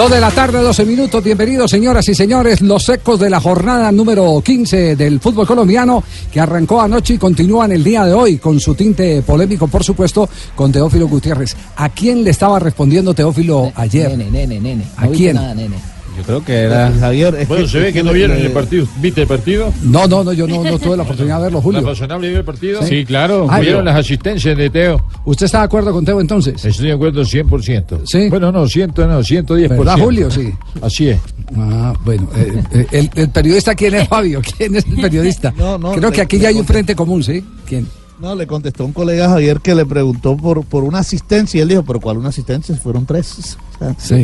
Dos de la tarde, 12 minutos. Bienvenidos, señoras y señores. Los ecos de la jornada número 15 del fútbol colombiano que arrancó anoche y continúa en el día de hoy con su tinte polémico, por supuesto, con Teófilo Gutiérrez. ¿A quién le estaba respondiendo Teófilo ayer? Nene, nene, nene. ¿A quién? Nada, nene. Yo creo que era Javier. es Bueno, que- se ve que no vieron el partido. ¿Viste el partido? No, no, no, yo no, no tuve la oportunidad de verlo, ¿La Julio. razonable vio el partido? Sí, claro. Ah, ¿Vieron yo- las asistencias de Teo? ¿Usted está de acuerdo con Teo entonces? Estoy de acuerdo 100%. Sí. Bueno, no, 100, no, 110%. ¿Verdad, Julio? Sí. Así es. Ah, bueno, eh, eh, el, el periodista, ¿quién es Fabio? ¿Quién es el periodista? No, no, Creo que aquí ya hay un frente común, ¿sí? ¿Quién? No, le contestó un colega Javier que le preguntó por, por una asistencia y él dijo, pero ¿cuál una asistencia? Fueron tres. O sea, Sí.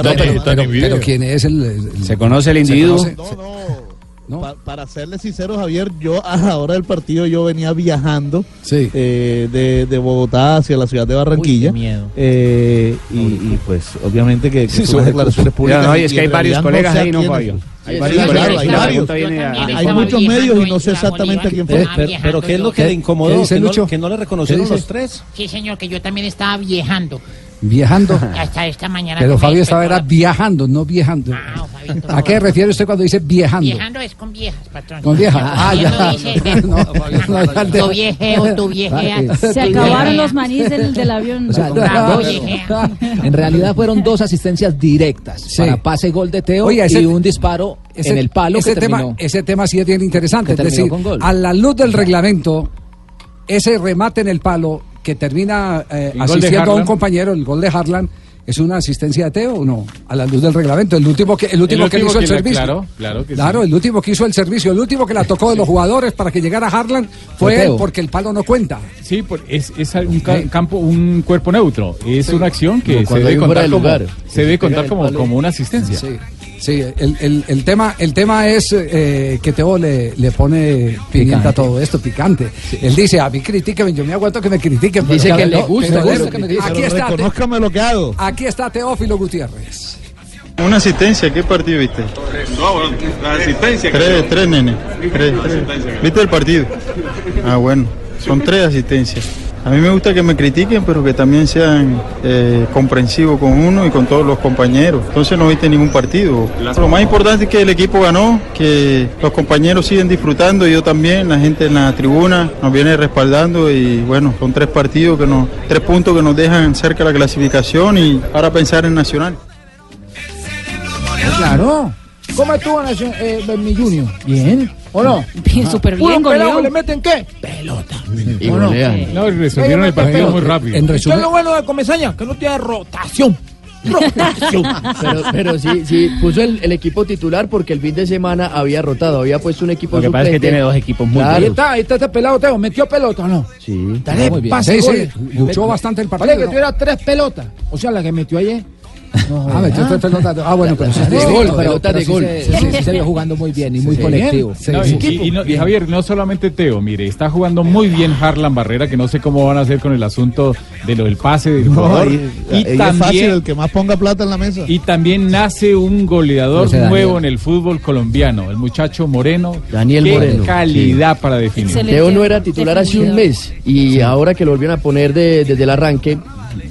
Está- Pero, pero ¿quién es el, el- Se conoce el se individuo. conoce? No, no. No. Pa- para serle sincero, Javier, yo a la hora del partido yo venía viajando Sí. eh, de, de Bogotá hacia la ciudad de Barranquilla. Uy, qué miedo. Eh, y, y, pues obviamente que, que Sí, son declaraciones públicas. no, y es que hay varios colegas sé a ahí, ¿no. Fabio? Hay varios claro, hay varios. muchos medios y no sé exactamente a quién fue. Pero, pero ¿qué es lo que ¿Qué- le incomodó? qué dice que, no, que no le reconocieron los tres. Sí, señor, que yo también estaba viajando. Viajando. Hasta esta mañana. Pero Fabio estaba era viajando, no viajando. Ah, Fabito, ¿A qué refiere usted cuando dice viajando? Viajando es con viejas, patrón. Con vieja. Ah, ya. dice, ven, No, no, Tu viejeo, tu viejea. Se acabaron los manís del, del avión. O sea, no, en realidad fueron dos asistencias directas Sí. para pase gol de Teo Oiga, ese- y un disparo Ese- en el palo ese que tema, terminó. ese tema sí es bien interesante. Es terminó decir, con gol. a la luz del reglamento, ese remate en el palo que termina eh, asistiendo a un compañero, el gol de Harlan, ¿es una asistencia de Teo o no? A la luz del reglamento. El último que, el último El que hizo el servicio. claro, claro que sí. Claro, el último que hizo el servicio, el último que la tocó de los jugadores para que llegara Harlan fue él, porque el palo no cuenta. Sí, por- es, es un ca- campo, un cuerpo neutro. Es una acción que se debe contar como, lugar. se debe contar como una asistencia. Sí, el, el- el tema, el tema es eh, que Teo le, le pone pimienta a todo esto, picante. Él dice, a mí critiquen, yo me aguanto que me critiquen. Dice pero que no, le gusta, le gusta que me critiquen. Aquí está, Te- lo que hago. aquí está Teófilo Gutiérrez. Una asistencia, ¿qué partido viste? No, bueno, la asistencia que Tres, tres, nene. Tres, tres. ¿Viste el partido? Ah, bueno, son tres asistencias. A mí me gusta que me critiquen, pero que también sean eh, comprensivos con uno y con todos los compañeros. Entonces no viste ningún partido. Lo más importante es que el equipo ganó, que los compañeros siguen disfrutando, yo también, la gente en la tribuna nos viene respaldando y bueno, son tres partidos que nos, tres puntos que nos dejan cerca de la clasificación y ahora pensar en Nacional. Claro. ¿Cómo estuvo Nación- eh, mi Junior? Bien. ¿O no? Bien, súper bien, pelado. ¿Le meten qué? Pelota. Y ¿O no? No, resolvieron el partido muy rápido. En ¿Qué es lo bueno de Comesaña? Que no tiene rotación. Rotación. Pero, pero sí, sí, puso el, el equipo titular porque el fin de semana había rotado, había puesto un equipo Lo que pasa es que suplente. tiene dos equipos muy Ahí Claro. está, ahí está este pelado, Teo. ¿Metió pelota o no? Sí. Dale, muy bien. pase Sí, luchó bastante el partido, Vale, que ¿no? tuviera tres pelotas. O sea, la que metió ayer. No, ah, metió tres pelotas. Ah, bueno, pero De gol, pelota de gol. se- Sí, sí, sí, se ve jugando muy bien y muy Sí, colectivo. Y, y no- y Javier, no solamente Teo, mire, está jugando muy bien Harlan Barrera, que no sé cómo van a hacer con el asunto de lo del pase del No, jugador. y, es fácil, también, el que más ponga plata en la mesa. y también nace un goleador nuevo en el fútbol colombiano, el muchacho Moreno. Daniel Qué Moreno, calidad para definir. Excelente. Teo no era titular hace un mes y ahora que lo volvieron a poner de- desde el arranque,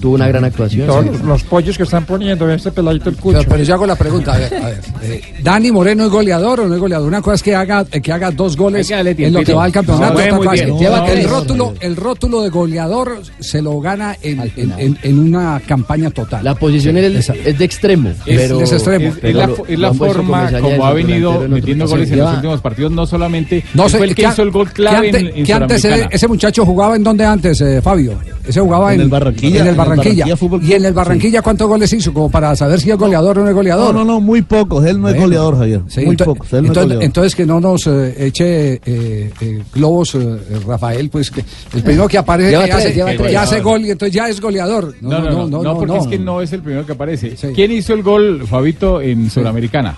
tuvo una gran actuación. sí. los pollos que están poniendo, este peladito el Pero, pero yo hago la pregunta, a ver, a ver. eh, ¿Dani Moreno es goleador o no es goleador? Una cosa es que haga, eh, que haga dos goles en lo que va al campeonato. Se mueve otra muy cosa es bien. que lleva No, el, no, rótulo, el rótulo de goleador se lo gana en, en, en- en una campaña total. La posición es, es de extremo, Es- pero es extremo. Es, es pero la, es forma como ha venido metiendo goles en los últimos partidos. No solamente No él sé, fue el que ¿qué- hizo el gol clave en antes ese, muchacho jugaba en donde antes, eh, Fabio? Ese jugaba en, el Barranquilla, En el en el Barranquilla. Y en el Barranquilla, ¿cuántos goles hizo? Como para saber si es goleador o no es No, goleador. no, no, muy pocos. Él no es goleador, Javier. Sí, muy ento- pocos. Él no es entonces, goleador. entonces que no nos eh, eche eh, eh, globos, eh, Rafael, pues que el primero que aparece Lleva que tres, hace, gol y entonces ya es goleador. No, no, no, no, porque es que no es el primero que aparece. Sí. ¿Quién hizo el gol, Fabito, en Sudamericana?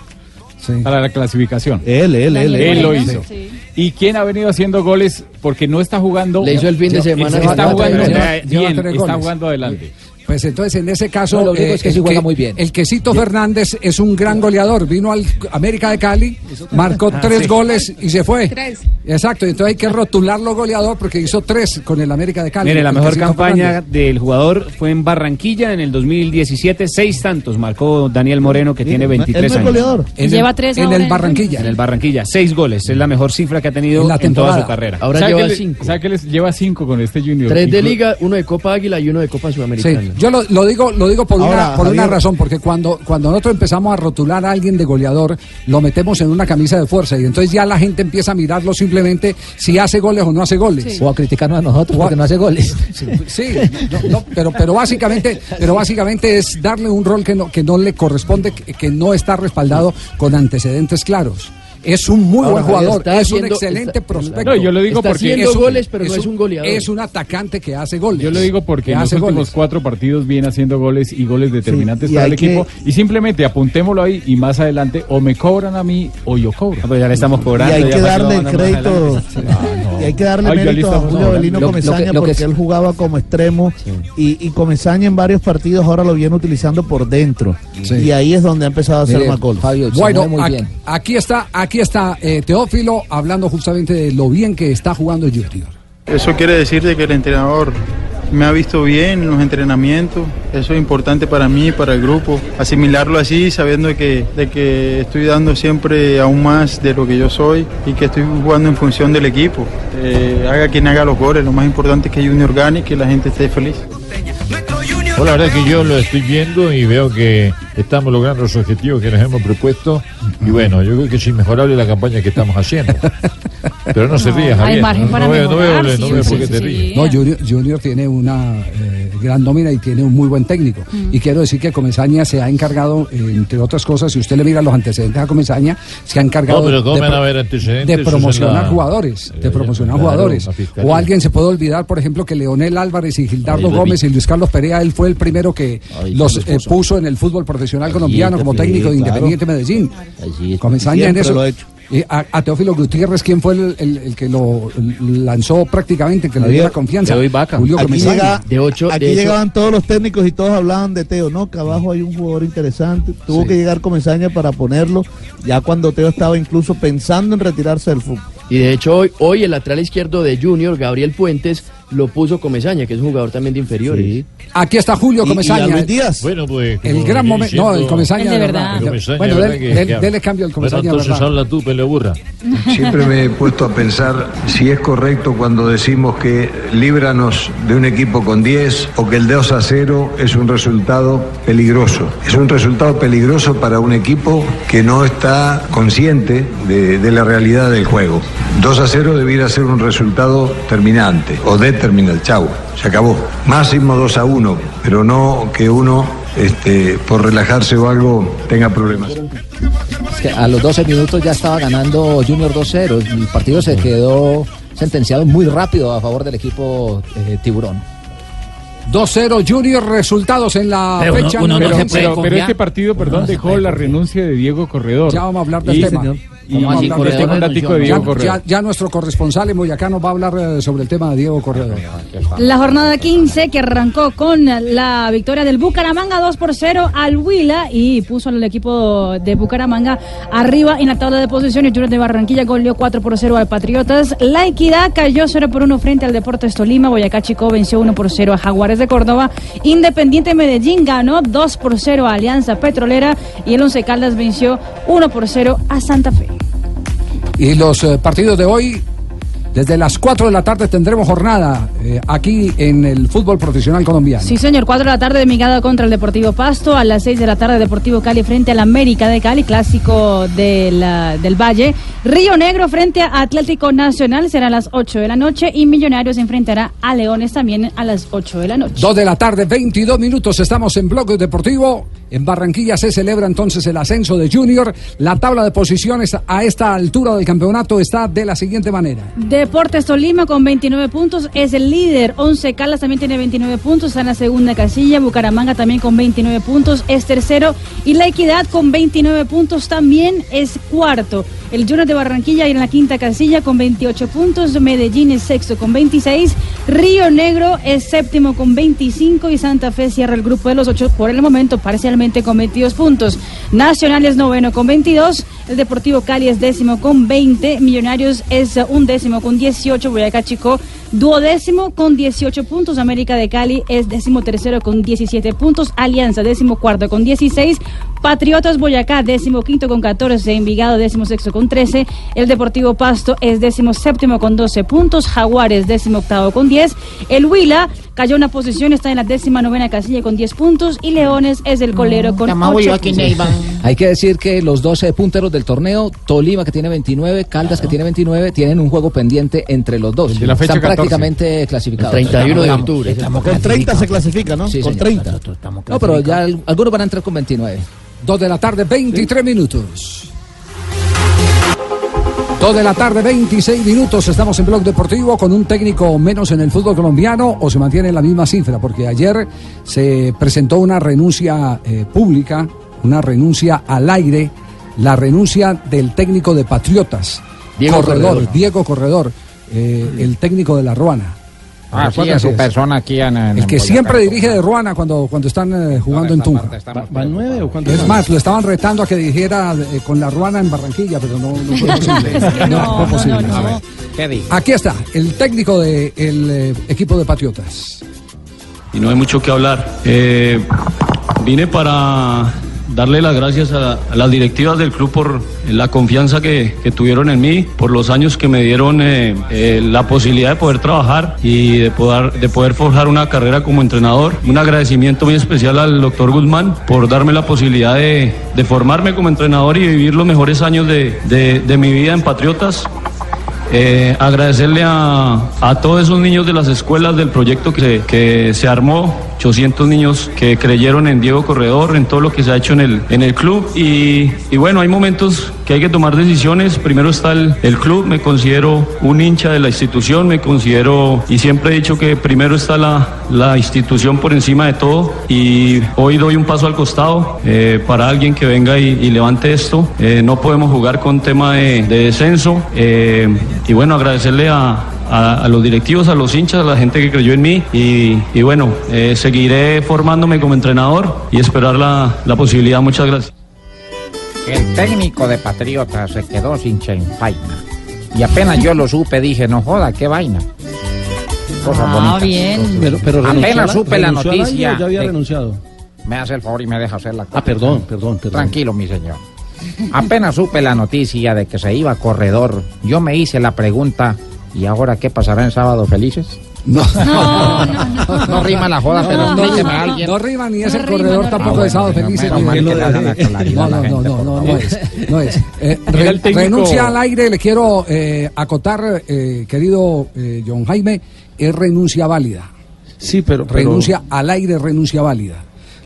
Sí. Para la clasificación. Él, él, él. Él lo hizo. sí. ¿Y quién ha venido haciendo goles porque no está jugando? Le hizo el fin de semana. Está jugando goles. bien, está jugando adelante. Pues entonces en ese caso No, lo único es que el sí juega muy bien. El quesito Fernández es un gran goleador. Vino al América de Cali, marcó Ah, tres sí. goles y se fue. Tres. Exacto, entonces hay que rotularlo goleador porque hizo tres con el América de Cali. Mire, la mejor campaña Fernández. del jugador fue en Barranquilla en el 2017, seis tantos marcó Daniel Moreno que tiene 23 años. En Lleva tres en el Barranquilla. En el Barranquilla, seis goles, es la mejor cifra que ha tenido En la en, toda su carrera. Ahora ¿Sabe lleva que le- cinco. ¿Sabe que les lleva cinco con este Junior? Tres de Liga, uno de Copa Águila y uno de Copa Sí, Sudamericana. Yo lo, lo digo, lo digo por, Ahora, una, por una razón, porque cuando, cuando nosotros empezamos a rotular a alguien de goleador, lo metemos en una camisa de fuerza y entonces ya la gente empieza a mirarlo simplemente si hace goles o no hace goles. O a criticarnos a nosotros porque no hace goles. Sí, no, no, pero, pero básicamente, pero básicamente es darle un rol que no, que no le corresponde, que, que no está respaldado con antecedentes claros. Es un muy Ahora, buen jugador, está es un excelente está- prospecto. No, yo lo digo Está porque haciendo es un- goles, pero no es un goleador. Es un atacante que hace goles. Yo lo digo porque que en los hace últimos goles. cuatro partidos viene haciendo goles y goles determinantes y para hay el que- equipo. Y simplemente apuntémoslo ahí y más adelante o me cobran a mí o yo cobro. Ah, ya le estamos Y cobrando. hay ya que darle crédito y hay que darle Ay, ya le mérito a Julio. Belino Lo- lo que- Comesaña lo porque él jugaba como extremo y, y Comesaña en varios partidos ahora lo viene utilizando por dentro Sí. y ahí es donde ha empezado a hacer goles. Fabio, Bueno, muy bien. aquí está, aquí está eh, Teófilo hablando justamente de lo bien que está jugando Junior. Eso quiere decir de que el entrenador me ha visto bien en los entrenamientos. Eso es importante para mí, para el grupo. Asimilarlo así, sabiendo que, de que estoy dando siempre aún más de lo que yo soy y que estoy jugando en función del equipo. Eh, haga quien haga los goles. Lo más importante es que Junior gane y que la gente esté feliz. Pues la verdad es que yo lo estoy viendo y veo que estamos logrando los objetivos que nos hemos propuesto. Y bueno, yo creo que es inmejorable la campaña que estamos haciendo. Pero no, se ríe, hay Javier. margen no, veo, no veo, mejorar, no sí, veo sí, por qué sí, te sí. ríes. No, Junior, Junior tiene una eh, gran nómina y tiene un muy buen técnico. Y quiero decir que Comesaña se ha encargado, eh, entre otras cosas, si usted le mira los antecedentes a Comesaña, se ha encargado No, pero ¿cómo de, a antecedentes? promocionar la- jugadores, de Eh, promocionar claro, jugadores. O alguien se puede olvidar, por ejemplo, que Leonel Álvarez y Gildardo Gómez y Luis Carlos Perea, él fue el primero que los eh, puso. en el fútbol profesional colombiano como sí, técnico de. Independiente Medellín. Así es. Comesaña en eso. lo ha hecho. Y a, a Teófilo Gutiérrez, ¿quién fue el, el- el que lo lanzó prácticamente, que le dio la confianza? te doy vaca. Julio Aquí, llega- De ocho- aquí de llegaban todos los técnicos y todos hablaban de Teo, no, que abajo hay un jugador interesante. Tuvo Sí. que llegar Comesaña para ponerlo, ya cuando Teo estaba incluso pensando en retirarse del fútbol. Y de hecho hoy, hoy el lateral izquierdo de Junior, Gabriel Puentes, lo puso Comesaña, que es un jugador también de inferiores. Aquí está Julio Y- y a Comesaña. Luis Díaz. Bueno, pues. el gran momento. No, el Comesaña. El de verdad. Comesaña, Bueno, ¿verdad del- que- del- que- dele cambio al Comesaña. Bueno, entonces tú, burra. Siempre me he puesto a pensar si es correcto cuando decimos que líbranos de un equipo con 10 o que el 2 a 0 es un resultado peligroso. Es un resultado peligroso para un equipo que no está consciente de, de la realidad del juego. 2 a 0 debiera ser un resultado terminante o determinante. Chau, se acabó. Máximo 2 a 1, pero no que uno este, por relajarse o algo tenga problemas. Es que a los 12 minutos ya estaba ganando Junior 2-0. El partido se quedó sentenciado muy rápido a favor del equipo eh, Tiburón. 2-0 Junior, resultados en la Pero fecha uno no número se Pero, puede pero, pero este partido, perdón, dejó la renuncia de Diego Corredor. Ya vamos a hablar del Y- tema. Y, ¿Cómo así, Corredor de? Diego Ya, ya- ya nuestro corresponsal en Boyacá nos va a hablar eh, sobre el tema de Diego Corredor. La jornada 15 que arrancó con la victoria del Bucaramanga 2 por 0 al Huila y puso al equipo de Bucaramanga arriba en la tabla de posiciones. Junior de Barranquilla goleó 4 por 0 al Patriotas. La Equidad cayó 0 por 1 frente al Deportes Tolima. Boyacá Chico venció 1 por 0 a Jaguares de Córdoba. Independiente Medellín ganó 2 por 0 a Alianza Petrolera y el Once Caldas venció 1 por 0 a Santa Fe. Y los eh, partidos de hoy, desde las 4 de la tarde tendremos jornada eh, aquí en el fútbol profesional colombiano. Sí, señor. 4 de la tarde de Migada contra el Deportivo Pasto. A las 6 de la tarde Deportivo Cali frente al América de Cali, clásico de la- del Valle. Río Negro frente a Atlético Nacional será a las 8 de la noche. Y Millonarios enfrentará a Leones también a las 8 de la noche. 2 de la tarde, 22 minutos, estamos en Bloque Deportivo En Barranquilla se celebra entonces el ascenso de Junior. La tabla de posiciones a esta altura del campeonato está de la siguiente manera. Deportes Tolima con 29 puntos es el líder. Once Caldas también tiene 29 puntos, está en la segunda casilla. Bucaramanga también con 29 puntos es tercero. Y La Equidad con 29 puntos también es cuarto. El Junior de Barranquilla en la quinta casilla con 28 puntos. Medellín es sexto con 26. Río Negro es séptimo con 25. Y Santa Fe cierra el grupo de los ocho por el momento parcialmente con 22 puntos. Nacional es noveno con 22. El Deportivo Cali es décimo con 20. Millonarios es un décimo con 18. Boyacá Chico duodécimo con 18 puntos. América de Cali es décimo tercero con 17 puntos. Alianza décimo cuarto con 16. Patriotas Boyacá décimo quinto con 14. Envigado décimo sexto con 13. El Deportivo Pasto es décimo séptimo con 12 puntos. Jaguares décimo octavo con 10. El Huila cayó una posición, está en la décima novena casilla con 10 puntos. Y Leones es el colero con 8 puntos. Hay que decir que los 12 punteros del torneo, Tolima que tiene 29, Caldas que tiene 29, tienen un juego pendiente entre los dos. de la fecha Están 14. Prácticamente clasificados. El 31 de octubre. Con 30 se clasifica, ¿no? Sí, Con señor. 30. No, pero ya al- algunos van a entrar con 29. Dos de la tarde, 23 minutos. Dos de la tarde, 26 minutos. Estamos en Blog Deportivo con un técnico menos en el fútbol colombiano o se mantiene la misma cifra, porque ayer se presentó una renuncia eh, pública, una renuncia al aire, la renuncia del técnico de Patriotas, Diego Corredor, Corredor. Diego Corredor, eh, el técnico de la Ruana. Ah, sí, ¿Recuerdas en su persona aquí en, en El que Boyacá. siempre dirige de Ruana cuando, cuando están eh, jugando en Tunja. ¿Van nueve o cuántos Es más, lo estaban retando a que dijera eh, con la ruana en Barranquilla, pero no, no fue posible. No, fue posible. Aquí está, el técnico del equipo de Patriotas. y no hay mucho que hablar. Eh, vine para darle las gracias a, las directivas del club por la confianza que, tuvieron en mí, por los años que me dieron eh, eh, la posibilidad de poder trabajar y de poder, de poder forjar una carrera como entrenador. Un agradecimiento muy especial al doctor Guzmán por darme la posibilidad de, formarme como entrenador y vivir los mejores años de, mi vida en Patriotas. Eh, agradecerle a, todos esos niños de las escuelas del proyecto que se armó, 800 niños que creyeron en Diego Corredor, en todo lo que se ha hecho en el, en el club. Y, y bueno, hay momentos que hay que tomar decisiones. Primero está el, el club, me considero un hincha de la institución, me considero, y siempre he dicho que primero está la, la institución por encima de todo. Y hoy doy un paso al costado eh, para alguien que venga y, levante esto. Eh, no podemos jugar con tema de, de descenso. Eh, y bueno, agradecerle a, a, a los directivos, a los hinchas, a la gente que creyó en mí. Y, y bueno, eh, seguiré formándome como entrenador y esperar la, la posibilidad. Muchas gracias. El técnico de Patriotas se quedó sin vaina. Y apenas yo lo supe, dije, no joda, qué vaina. Cosa Ah, bonita. bien. Pero, pero apenas la- supe la noticia. o ya había de- renunciado. Me hace el favor y me deja hacer la Ah, perdón, perdón, perdón. Tranquilo, mi señor. Apenas supe la noticia de que se iba a corredor, yo me hice la pregunta, ¿y ahora qué pasará en Sábado Felices? No, No, no, no. No rima la joda, pero no, explíqueme rima, a alguien. no rima ni es No el rima, corredor no tampoco rima. de sábado claridad No, no, no, no, no, es. No es. Eh, re- Renuncia al aire, le quiero eh, acotar, eh, querido eh, John Jaime, es renuncia válida. Sí, pero. pero- Renuncia al aire, renuncia válida.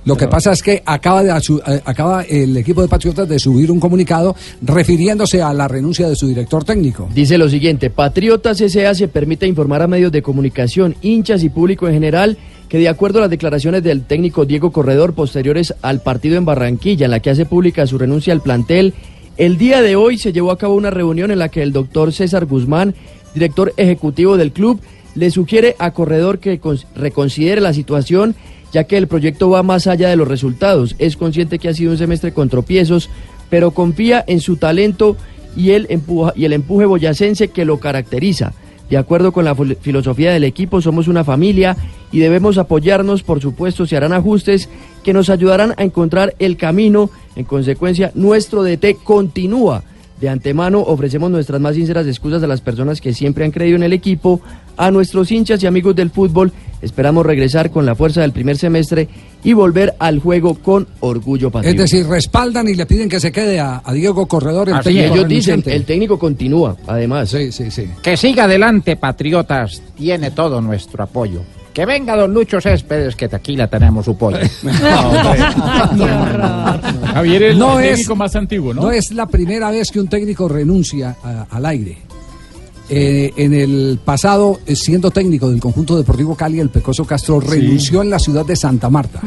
Lo que pasa es que acaba, de, eh, acaba el equipo de Patriotas de subir un comunicado refiriéndose a la renuncia de su director técnico. Dice lo siguiente, Patriotas S.A. se permite informar a medios de comunicación, hinchas y público en general que de acuerdo a las declaraciones del técnico Diego Corredor posteriores al partido en Barranquilla, en la que hace pública su renuncia al plantel, el día de hoy se llevó a cabo una reunión en la que el doctor César Guzmán, director ejecutivo del club, le sugiere a Corredor que cons- reconsidere la situación ya que el proyecto va más allá de los resultados. Es consciente que ha sido un semestre con tropiezos, pero confía en su talento y el, empuje boyacense que lo caracteriza. De acuerdo con la fil- filosofía del equipo, somos una familia y debemos apoyarnos, por supuesto, se harán ajustes que nos ayudarán a encontrar el camino. En consecuencia, nuestro DT continúa. De antemano ofrecemos nuestras más sinceras excusas a las personas que siempre han creído en el equipo, a nuestros hinchas y amigos del fútbol. Esperamos regresar con la fuerza del primer semestre y volver al juego con orgullo Es patriota. decir, respaldan y le piden que se quede a, a Diego Corredor, el Así técnico ellos dicen, el técnico continúa, además. Sí, sí, sí. Que siga adelante, Patriotas, tiene todo nuestro apoyo. Que venga don Lucho Céspedes, que aquí la tenemos su pollo. Javier es No el es- técnico más antiguo, ¿no? No es la primera vez que un técnico renuncia a- al aire. Eh, en el pasado, eh, siendo técnico del conjunto deportivo Cali, el Pecoso Castro renunció en la ciudad de Santa Marta.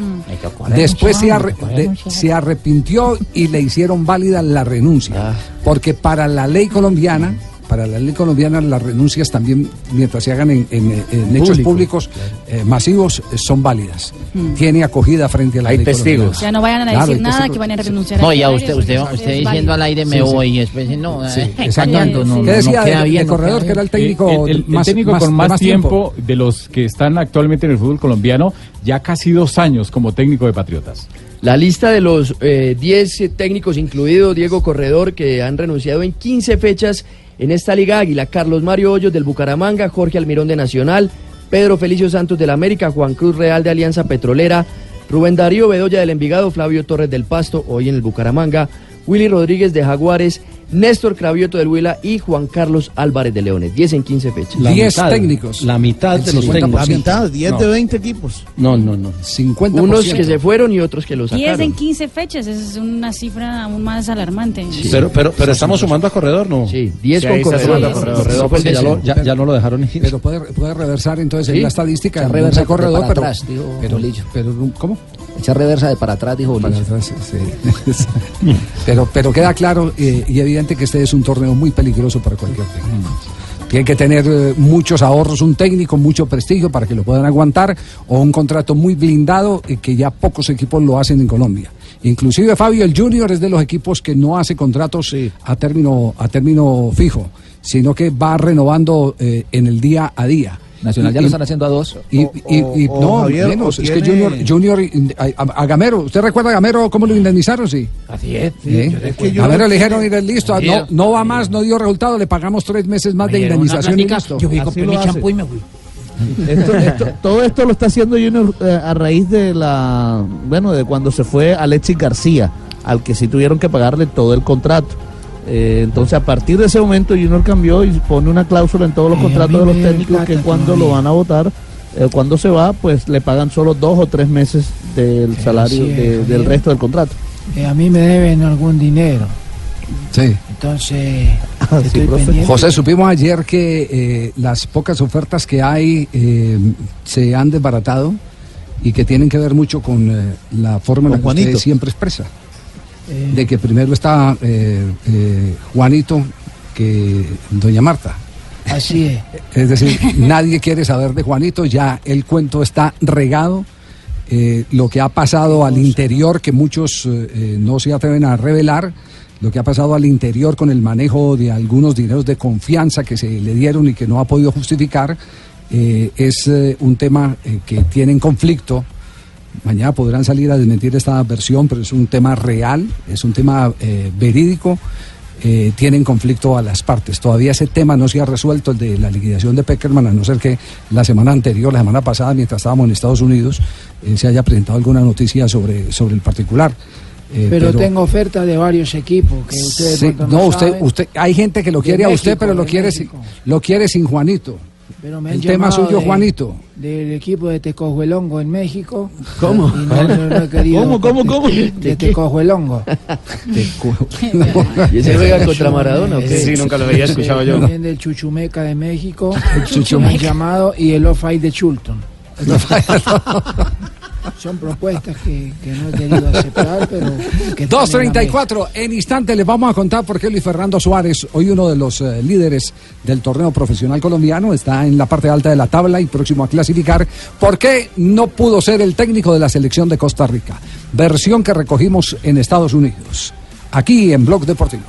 Después se, arre- de- se arrepintió y le hicieron válida la renuncia. Porque para la ley colombiana, para la ley colombiana, las renuncias también, mientras se hagan en, en- en hechos Público, públicos eh, masivos, eh, son válidas. Mm. Tiene acogida frente a la Hay ley testigos. O sea, no vayan a Claro, decir nada testigos. que van a renunciar No, al ya usted, usted, usted válido. diciendo al aire me Sí, sí. voy y después no, Sí, eh, exactamente. no, ¿Qué decía no bien. no corredor, queda que era el técnico el, el- el más- técnico más- con más, más tiempo, tiempo. de los que están actualmente en el fútbol colombiano, ya casi dos años como técnico de Patriotas. La lista de los eh, 10 eh, técnicos, incluido Diego Corredor, que han renunciado en 15 fechas en esta Liga Águila. Carlos Mario Hoyos del Bucaramanga, Jorge Almirón de Nacional, Pedro Felicio Santos del América, Juan Cruz Real de Alianza Petrolera, Rubén Darío Bedoya del Envigado, Flavio Torres del Pasto, hoy en el Bucaramanga, Willy Rodríguez de Jaguares, Néstor Cravioto del Huila y Juan Carlos Álvarez de Leones. 10 en 15 fechas. La mitad, La mitad de los técnicos. La mitad, 10 No. de 20 equipos. No, no, no. 50%. Unos que se fueron y otros que los 10 sacaron. en 15 fechas, esa es una cifra aún más alarmante. Pero, pero, pero estamos sumando a corredor, ¿no? Sí, 10 Sí, con corredor. Ya décimo. lo- ya- ya no lo dejaron ir. Pero puede, puede reversar entonces Sí, en la estadística. reversa corredor, pero, atrás, pero, ¿cómo? Echa reversa de para atrás, dijo Para atrás, sí. pero, pero queda claro eh, y evidente que este es un torneo muy peligroso para cualquier técnico. Tiene que tener eh, muchos ahorros, un técnico, mucho prestigio para que lo puedan aguantar, o un contrato muy blindado eh, que ya pocos equipos lo hacen en Colombia. Inclusive Fabio, el Junior es de los equipos que no hace contratos a término a término fijo, sino que va renovando eh, en el día a día. Nacional ya Y- lo están haciendo a dos. y, O- y- y- o- no, Javier, menos. Es que Junior, Junior a, a- a Gamero, ¿usted recuerda a Gamero cómo lo indemnizaron? Sí. Así es. ¿Eh? Gamero le dijeron, listo, no, no va más, no dio resultado, le pagamos tres meses más de indemnización y listo. Yo compré mi champú y me fui. Esto- esto- todo esto lo está haciendo Junior eh, a raíz de la, bueno, de cuando se fue Alexis García, al que sí tuvieron que pagarle todo el contrato. Eh, entonces a partir de ese momento Junior cambió y pone una cláusula en todos los Eh, a contratos de los técnicos que cuando lo van a votar, eh, cuando se va, pues le pagan solo dos o tres meses del salario de- del resto del contrato. Eh, a mí me deben algún dinero. Sí. Entonces, Ah. José, supimos ayer que eh, las pocas ofertas que hay eh, se han desbaratado y que tienen que ver mucho con eh, la forma en la que usted siempre expresa. De que primero está eh, eh, Juanito que Doña Marta. Así es. Es decir, nadie quiere saber de Juanito, ya el cuento está regado. Eh, lo que ha pasado al interior, que muchos eh, no se atreven a revelar, lo que ha pasado al interior con el manejo de algunos dineros de confianza que se le dieron y que no ha podido justificar, es un tema que tiene en conflicto. Mañana podrán salir a desmentir esta versión, pero es un tema real, es un tema eh, verídico eh, tienen conflicto a las partes. Todavía ese tema no se ha resuelto, el de la liquidación de Peckerman, a no ser que la semana anterior, la semana pasada, mientras estábamos en Estados Unidos, eh, se haya presentado alguna noticia sobre, sobre el particular. Eh, pero, tengo ofertas de varios equipos que ustedes Sí, no, usted, usted, hay gente que lo quiere a usted, México, pero lo quiere, sin, lo quiere sin Juanito. Pero me han el tema suyo, de- Juanito. Del equipo de Tecojuelongo en México. ¿Cómo? No, no. ¿Cómo, cómo, cómo? De Tecojuelongo. ¿Y ese juega contra Maradona o qué? Sí, nunca lo había escuchado yo. También del Chuchumeca de México. Chuchumeca. Me han llamado y el Off-Fight de Chulton. Son propuestas que, que no he querido aceptar, pero que 2.34, en instante les vamos a contar por qué Luis Fernando Suárez, hoy uno de los eh, líderes del torneo profesional colombiano, está en la parte alta de la tabla y próximo a clasificar, por qué no pudo ser el técnico de la selección de Costa Rica. Versión que recogimos en Estados Unidos, aquí en Blog Deportivo.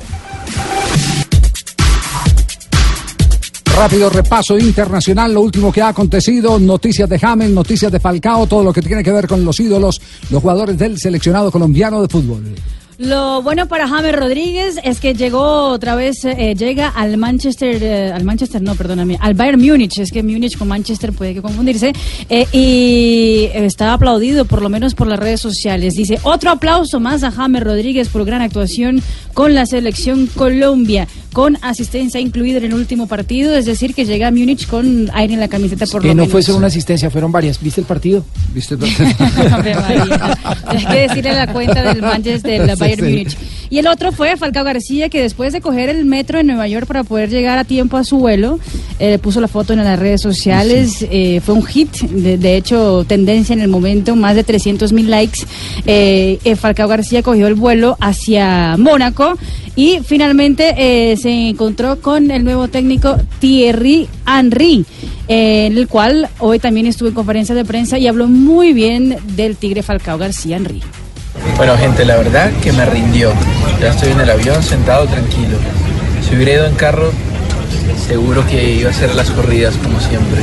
Rápido repaso internacional, lo último que ha acontecido, noticias de James, noticias de Falcao, todo lo que tiene que ver con los ídolos, los jugadores del seleccionado colombiano de fútbol. Lo bueno para James Rodríguez es que llegó otra vez, eh, llega al Manchester, eh, al Manchester, no, perdóname, al Bayern Múnich, es que Múnich con Manchester puede que confundirse, eh, y está aplaudido por lo menos por las redes sociales. Dice, otro aplauso más a James Rodríguez por gran actuación con la selección Colombia, con asistencia incluida en el último partido, es decir, que llega a Múnich con aire en la camiseta por que lo no menos. fue solo una asistencia, fueron varias. ¿Viste el partido? ¿Viste el. Hay que decirle la cuenta del Manchester del Bayern Múnich. Y el otro fue Falcao García, que después de coger el metro en Nueva York para poder llegar a tiempo a su vuelo, eh, puso la foto en las redes sociales. eh, fue un hit, de, de hecho, tendencia en el momento, más de 300 mil likes. Eh, eh, Falcao García cogió el vuelo hacia Mónaco y finalmente se encontró con el nuevo técnico Thierry Henry, en el cual hoy también estuvo en conferencia de prensa y habló muy bien del Tigre Falcao García Henry. Bueno, gente, la verdad que me rindió. Ya estoy en el avión sentado tranquilo. Si hubiera ido en carro, seguro que iba a hacer las corridas como siempre.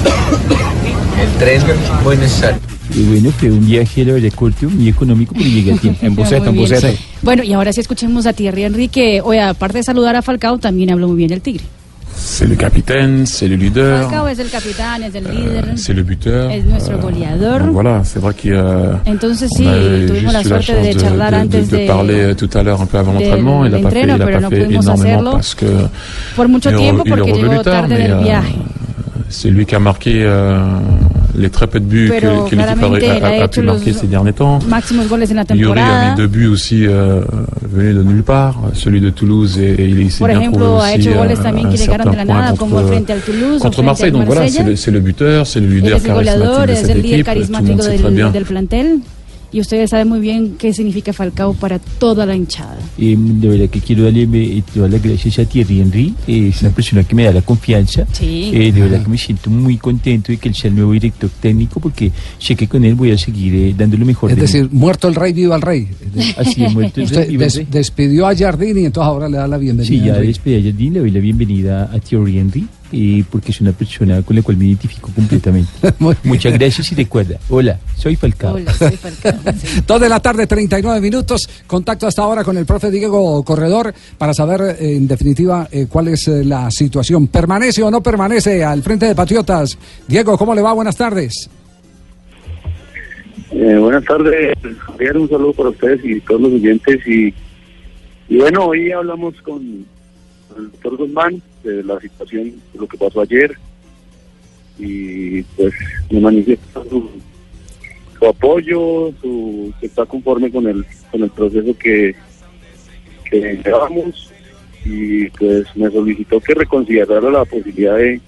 El tren muy necesario. Y bueno, fue un viaje, la verdad, corto, muy económico, pero llegué a tiempo. Muy bien. Bueno, y ahora sí escuchemos a Thierry Henry, que hoy, aparte de saludar a Falcao, también habló muy bien del Tigre. C'est le capitaine, c'est le leader, líder, c'est le buteur. Donc voilà, c'est vrai qu'il y a. Entonces on tuvimos la de chance de, antes de de- parler euh, tout à l'heure un peu avant l'entraînement. Il a pas fait, il a pas fait énormément parce que. por mucho il tiempo il est revenu tard, mais, euh. C'est lui qui a marqué euh, les très peu de buts que, Pero que l'équipe a, pu marquer ces derniers temps. Yuri a mis deux buts aussi euh, venus de nulle part. Celui de Toulouse et, et il s'est bien trouvé aussi euh, un certain point nada, contre, Marseille. Donc voilà, c'est le, le buteur, c'est le leader charismatique de cette équipe. Tout le monde sait très bien. Y ustedes saben muy bien qué significa Falcao para toda la hinchada. Eh, de verdad que quiero darle eh, todas las gracias a Thierry Henry. eh, es una persona que me da la confianza. Sí. Eh, de verdad que me siento muy contento de que él sea el nuevo director técnico porque sé que con él voy a seguir eh, dando lo mejor Es de mí. decir, muerto el rey, viva el rey. Así es, muerto el rey, viva el des- rey. despidió a Jardín y entonces ahora le da la bienvenida. Sí, ya despedí a Jardín, le doy la bienvenida a Thierry Henry, eh, porque es una persona con la cual me identifico completamente. Muchas gracias y recuerda, hola, soy Falcao. Dos de la tarde, 39 minutos. Contacto hasta ahora con el profe Diego Corredor para saber, eh, en definitiva, eh, cuál es eh, la situación. ¿Permanece o no permanece al frente de Patriotas? Diego, ¿cómo le va? Buenas tardes. Eh, buenas tardes, Javier, un saludo para ustedes y todos los oyentes. Y, y bueno, hoy hablamos con, con el doctor Guzmán de la situación, de lo que pasó ayer. Y pues me manifiesta su, apoyo, su, que está conforme con el, con el proceso que, que llevamos. Y pues me solicitó que reconsiderara la posibilidad de,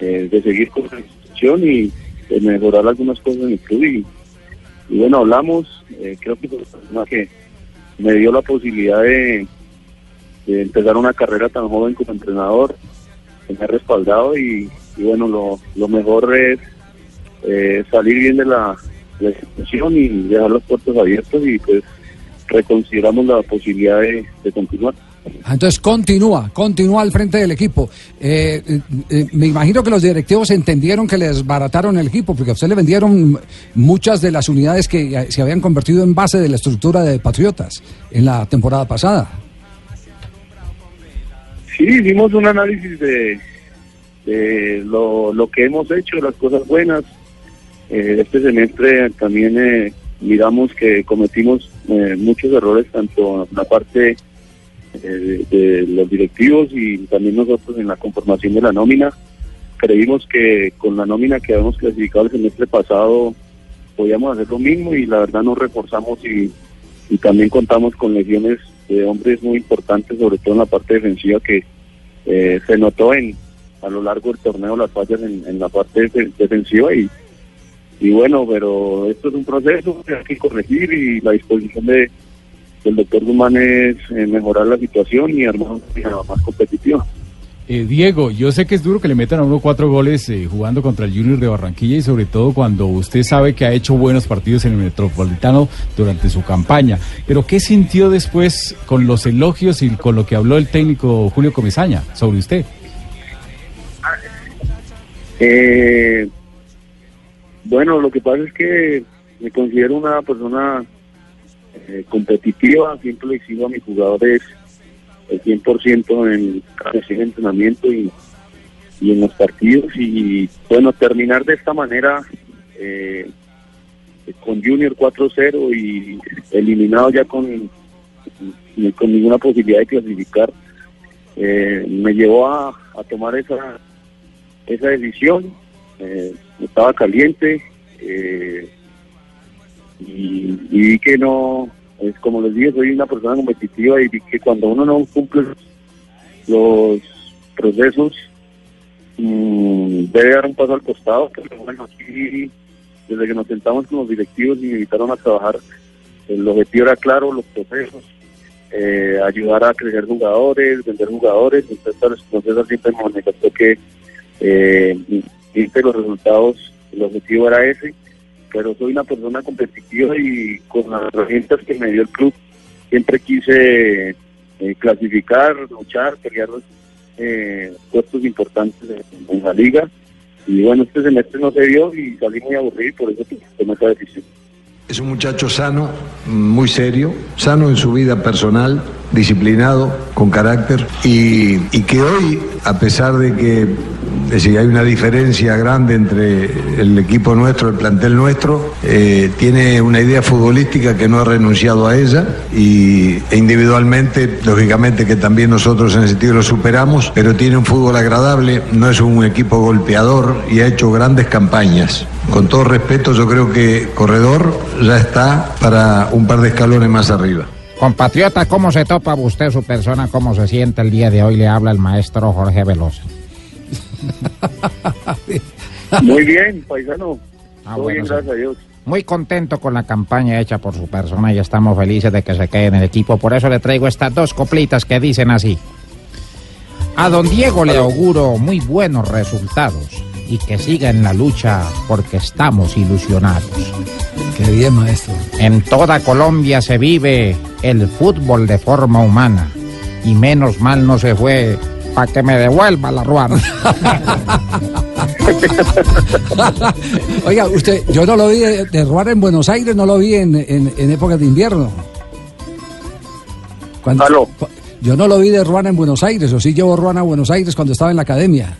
de seguir con la institución y de mejorar algunas cosas en el club. Y, y bueno, hablamos, eh, creo que que me dio la posibilidad de, de empezar una carrera tan joven como entrenador, que respaldado y, bueno, lo, lo mejor es eh, salir bien de la, de la institución y dejar las puertas abiertas y pues reconsideramos la posibilidad de, continuar. Ah, Entonces continúa, continúa al frente del equipo. Eh, eh, eh, me imagino que los directivos entendieron que les barataron el equipo, porque a usted le vendieron muchas de las unidades que se habían convertido en base de la estructura de Patriotas en la temporada pasada. Sí, hicimos un análisis de, de lo, que hemos hecho, las cosas buenas. Eh, este semestre también eh, miramos que cometimos eh, muchos errores, tanto en la parte eh, de, de los directivos y también nosotros en la conformación de la nómina. Creímos que con la nómina que habíamos clasificado el semestre pasado podíamos hacer lo mismo y la verdad nos reforzamos y, y también contamos con lesiones de hombres muy importantes, sobre todo en la parte defensiva que eh, se notó en a lo largo del torneo las fallas en, en la parte defe- defensiva y, y bueno, pero esto es un proceso que hay que corregir y la disposición de del doctor Guzmán es eh, mejorar la situación y armar una más competitiva. Eh, Diego, yo sé que es duro que le metan a uno cuatro goles eh, jugando contra el Junior de Barranquilla y sobre todo cuando usted sabe que ha hecho buenos partidos en el Metropolitano durante su campaña. Pero ¿qué sintió después con los elogios y con lo que habló el técnico Julio Comesaña sobre usted? Eh, bueno, lo que pasa es que me considero una persona eh, competitiva, siempre le exijo a mis jugadores el 100% en de entrenamiento y, y en los partidos y bueno, terminar de esta manera eh, con Junior 4-0 y eliminado ya con, con ninguna posibilidad de clasificar, eh, me llevó a, a tomar esa, esa decisión. Eh, estaba caliente eh, y, y vi que no, es como les dije, soy una persona competitiva y vi que cuando uno no cumple los procesos, mm, debe dar un paso al costado. Pero bueno, aquí, desde que nos sentamos con los directivos y me invitaron a trabajar, el objetivo era claro, los procesos, eh, ayudar a crecer jugadores, vender jugadores. Entonces, proceso siempre me manifestó que eh, los resultados, el objetivo era ese, pero soy una persona competitiva y con las herramientas que me dio el club siempre quise eh, clasificar, luchar, pelear eh, puestos importantes en, la liga. Y bueno, este semestre no se dio y salí muy aburrido y por eso tomé esa decisión. Es un muchacho sano, muy serio, sano en su vida personal, disciplinado, con carácter y, que hoy, a pesar de que es hay una diferencia grande entre el equipo nuestro, el plantel nuestro, eh, tiene una idea futbolística que no ha renunciado a ella y, e individualmente, lógicamente que también nosotros en ese sentido lo superamos, pero tiene un fútbol agradable, no es un equipo golpeador y ha hecho grandes campañas. Con todo respeto, yo creo que Corredor ya está para un par de escalones más arriba. Compatriota, ¿cómo se topa usted su persona? ¿Cómo se siente el día de hoy? Le habla el maestro Jorge Velosa. Muy bien, paisano. Ah, Todo bueno, bien, gracias a Dios. Muy contento con la campaña hecha por su persona y estamos felices de que se quede en el equipo. Por eso le traigo estas dos coplitas que dicen así. A don Diego le auguro muy buenos resultados y que siga en la lucha porque estamos ilusionados. Qué bien, maestro. En toda Colombia se vive el fútbol de forma humana y menos mal no se fue para que me devuelva la ruana. Oiga, usted, yo no lo vi de, de Ruana en Buenos Aires, no lo vi en, en, en épocas de invierno. Cuando, cu- Yo no lo vi de Ruana en Buenos Aires, o sí llevo Ruana a Buenos Aires cuando estaba en la academia.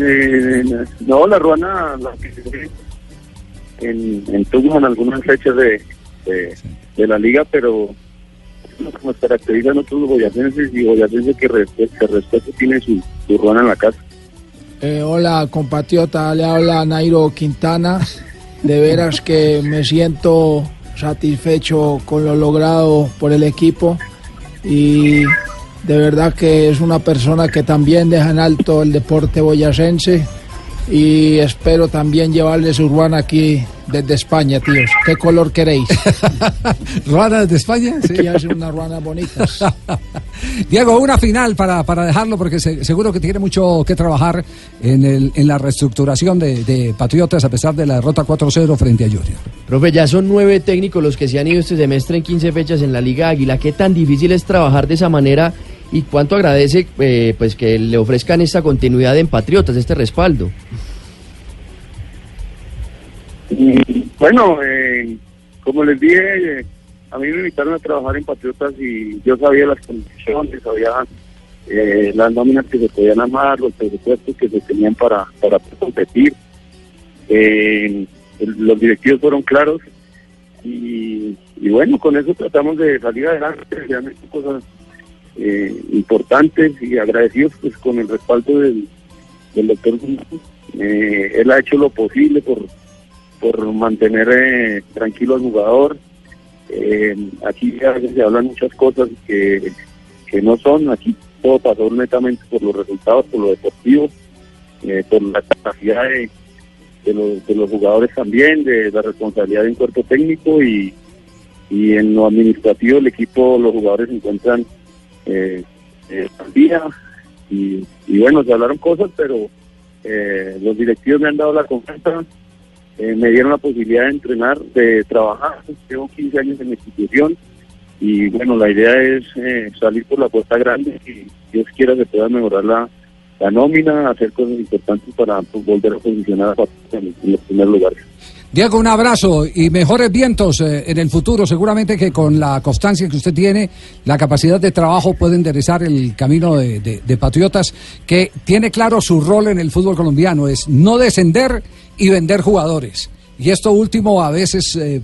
Eh, no, la ruana la en, en Tucumán algunas fechas de, de, de la liga, pero como se caracterizan otros boyacenses y boyacenses que respeto, que respeto tiene su, su ruana en la casa. Eh, hola, compatriota, le habla Nairo Quintana. De veras que me siento satisfecho con lo logrado por el equipo y de verdad que es una persona que también deja en alto el deporte boyacense y espero también llevarles Urbana aquí desde España, tíos. ¿Qué color queréis? ¿Ruana desde España? Aquí hacen unas ruanas bonitas. Diego, una final para, para dejarlo, porque se- seguro que tiene mucho que trabajar en, el, en la reestructuración de, de Patriotas a pesar de la derrota 4-0 frente a Junior. Profe, ya son nueve técnicos los que se han ido este semestre en 15 fechas en la Liga Águila. ¿Qué tan difícil es trabajar de esa manera y cuánto agradece eh, pues que le ofrezcan esta continuidad en Patriotas, este respaldo? Y, bueno, eh, como les dije, a mí me invitaron a trabajar en Patriotas y yo sabía las condiciones, sabía eh, las nóminas que se podían amar, los presupuestos que se tenían para, para competir. Eh, los directivos fueron claros y, y bueno, con eso tratamos de salir adelante, hecho cosas eh, importantes y agradecidos pues con el respaldo del, del doctor. Eh, él ha hecho lo posible por por mantener eh, tranquilo al jugador. Eh, aquí a veces se hablan muchas cosas que, que no son, aquí todo pasó netamente por los resultados, por lo deportivo, eh, por la capacidad de, de los, de los jugadores también, de la responsabilidad de un cuerpo técnico y, y en lo administrativo el equipo, los jugadores se encuentran eh, eh, día y, y bueno, se hablaron cosas, pero eh, los directivos me han dado la confianza, eh, me dieron la posibilidad de entrenar, de trabajar. Llevo 15 años en la institución y bueno, la idea es eh, salir por la puerta grande y Dios quiera se pueda mejorar la, la nómina, hacer cosas importantes para pues, volver a posicionar a en los primeros lugares. Diego, un abrazo y mejores vientos eh, en el futuro. Seguramente que con la constancia que usted tiene, la capacidad de trabajo puede enderezar el camino de, de- Patriotas, que tiene claro su rol en el fútbol colombiano, es no descender y vender jugadores. Y esto último a veces eh,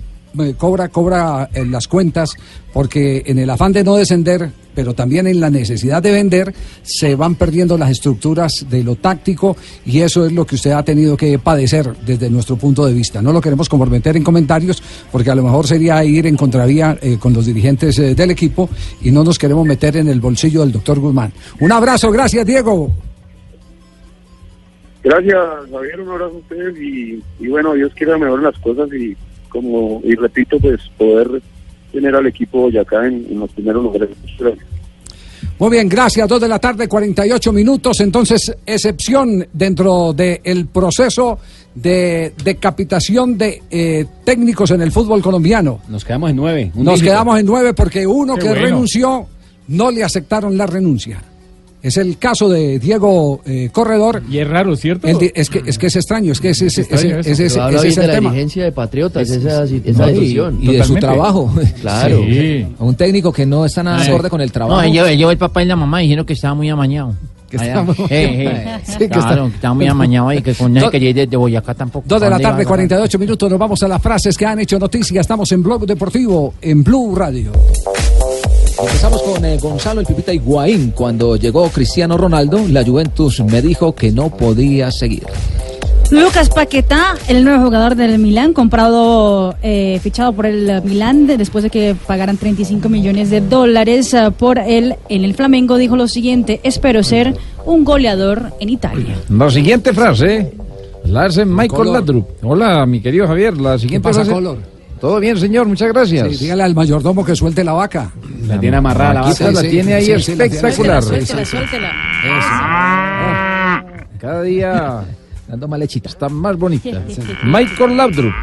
cobra, cobra en las cuentas, porque en el afán de no descender, pero también en la necesidad de vender, se van perdiendo las estructuras de lo táctico y eso es lo que usted ha tenido que padecer desde nuestro punto de vista. No lo queremos comprometer en comentarios, porque a lo mejor sería ir en contravía eh, con los dirigentes eh, del equipo y no nos queremos meter en el bolsillo del doctor Guzmán. Un abrazo, gracias Diego. Gracias, Javier, un abrazo a ustedes y, bueno, Dios quiera mejoren las cosas y como y repito, pues poder tener al equipo Boyacá en, en los primeros lugares. Gracias. Muy bien, gracias. Dos de la tarde, 48 minutos. Entonces, excepción dentro del proceso de decapitación de eh, técnicos en el fútbol colombiano. Nos quedamos en nueve. Nos dígito. quedamos en nueve porque uno Qué que bueno. renunció no le aceptaron la renuncia. Es el caso de Diego eh, Corredor. Y es raro, ¿cierto? El es, que, es que es extraño, es que ese- ese- Pero habla ese bien es de el la tema. dirigencia de Patriotas, Es- esa, es- esa no, y- decisión. y de su trabajo. Claro. A un técnico que no está nada Sí. acorde con el trabajo. No, yo, yo el papá y la mamá dijeron que estaba muy amañado. Que Allá. muy- Eh, eh. Sí, que claro, está- que muy amañado y que con Do- que llegue de Boyacá tampoco. Dos de la ¿Dónde iba tarde, a 48 minutos. Nos vamos a las frases que han hecho noticia. Estamos en Blog Deportivo, en Blue Radio. Empezamos con eh, Gonzalo el Pipita Higuaín. Cuando llegó Cristiano Ronaldo, la Juventus me dijo que no podía seguir. Lucas Paquetá, el nuevo jugador del Milán, comprado, eh, fichado por el Milán de- después de que pagaran 35 millones de dólares eh, por él en el Flamengo, dijo lo siguiente: Espero ser un goleador en Italia. La siguiente frase la hace Michael. Ladrup. Hola, mi querido Javier. La siguiente pasa, frase. Color? Todo bien, señor. Muchas gracias. Sí, dígale al mayordomo que suelte la vaca. La tiene amarrada la Aquí vaca. la tiene ahí espectacular. Suéltela, suéltela. Cada día Dando más lechita. está más bonita. Michael Laudrup.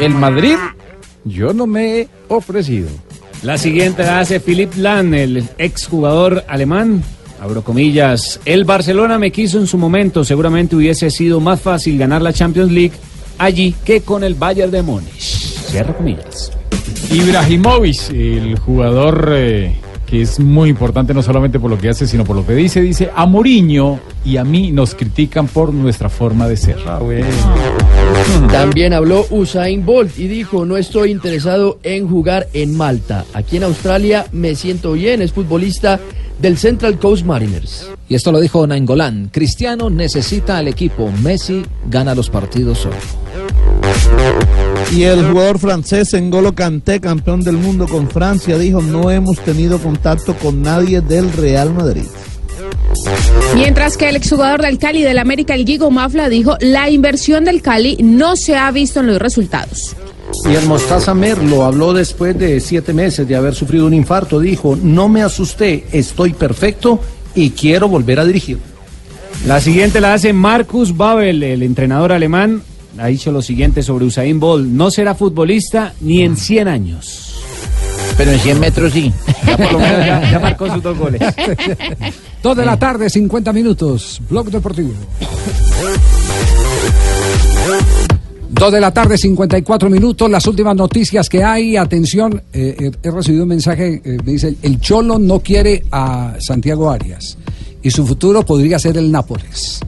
El Madrid, yo no me he ofrecido. La siguiente la hace Philipp Lahm, el exjugador alemán. Abro comillas. El Barcelona me quiso en su momento. Seguramente hubiese sido más fácil ganar la Champions League allí que con el Bayern de Múnich. Cierro comillas. Ibrahimovic, el jugador eh, que es muy importante no solamente por lo que hace, sino por lo que dice, dice, a Mourinho y a mí nos critican por nuestra forma de ser. También habló Usain Bolt y dijo, no estoy interesado en jugar en Malta. Aquí en Australia me siento bien, es futbolista del Central Coast Mariners. Y esto lo dijo Nainggolan. Cristiano necesita al equipo. Messi gana los partidos solo. Y el jugador francés N'Golo Kanté, campeón del mundo con Francia, dijo, no hemos tenido contacto con nadie del Real Madrid. Mientras que el exjugador del Cali del América, el Guigo Mafla, dijo, la inversión del Cali no se ha visto en los resultados. Y el Mostaza Merlo habló después de siete meses de haber sufrido un infarto. Dijo, no me asusté, estoy perfecto y quiero volver a dirigir. La siguiente la hace Marcus Babel, el entrenador alemán. Ha dicho lo siguiente sobre Usain Bolt. No será futbolista ni en 100 años. Pero en 100 metros sí. Ya por lo menos ya, ya marcó sus dos goles. Dos de la tarde, 50 minutos. Blog Deportivo. Dos de la tarde, 54 minutos. Las últimas noticias que hay. Atención, eh, eh, he recibido un mensaje. eh, me dice: el Cholo no quiere a Santiago Arias. Y su futuro podría ser el Nápoles.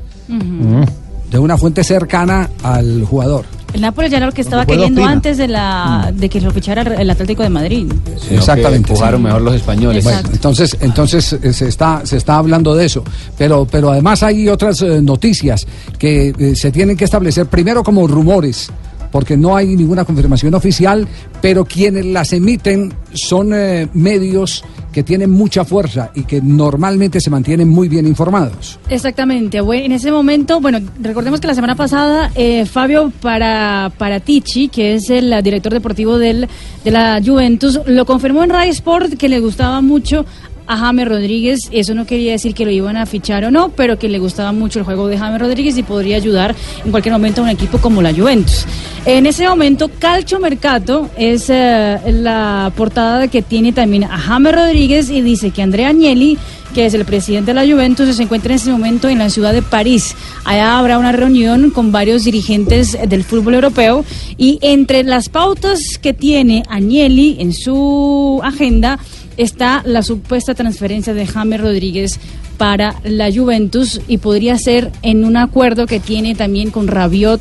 De una fuente cercana al jugador. El Nápoles ya era lo que estaba queriendo antes de la de que lo fichara el Atlético de Madrid. Exactamente. empujaron sí. mejor los españoles. Bueno, entonces, entonces eh, se está se está hablando de eso, pero pero además hay otras eh, noticias que eh, se tienen que establecer primero como rumores, porque no hay ninguna confirmación oficial, pero quienes las emiten son eh, medios que tienen mucha fuerza y que normalmente se mantienen muy bien informados. Exactamente. En ese momento, bueno, recordemos que la semana pasada eh, Fabio para, Paratici, que es el director deportivo del, de la Juventus, lo confirmó en Rai Sport que le gustaba mucho a James Rodríguez. Eso no quería decir que lo iban a fichar o no, pero que le gustaba mucho el juego de James Rodríguez y podría ayudar en cualquier momento a un equipo como la Juventus. En ese momento, Calcio Mercato es eh, la portada que tiene también a James Rodríguez y dice que Andrea Agnelli que es el presidente de la Juventus, se encuentra en ese momento en la ciudad de París. Allá habrá una reunión con varios dirigentes del fútbol europeo y entre las pautas que tiene Agnelli en su agenda está la supuesta transferencia de James Rodríguez para la Juventus y podría ser en un acuerdo que tiene también con Rabiot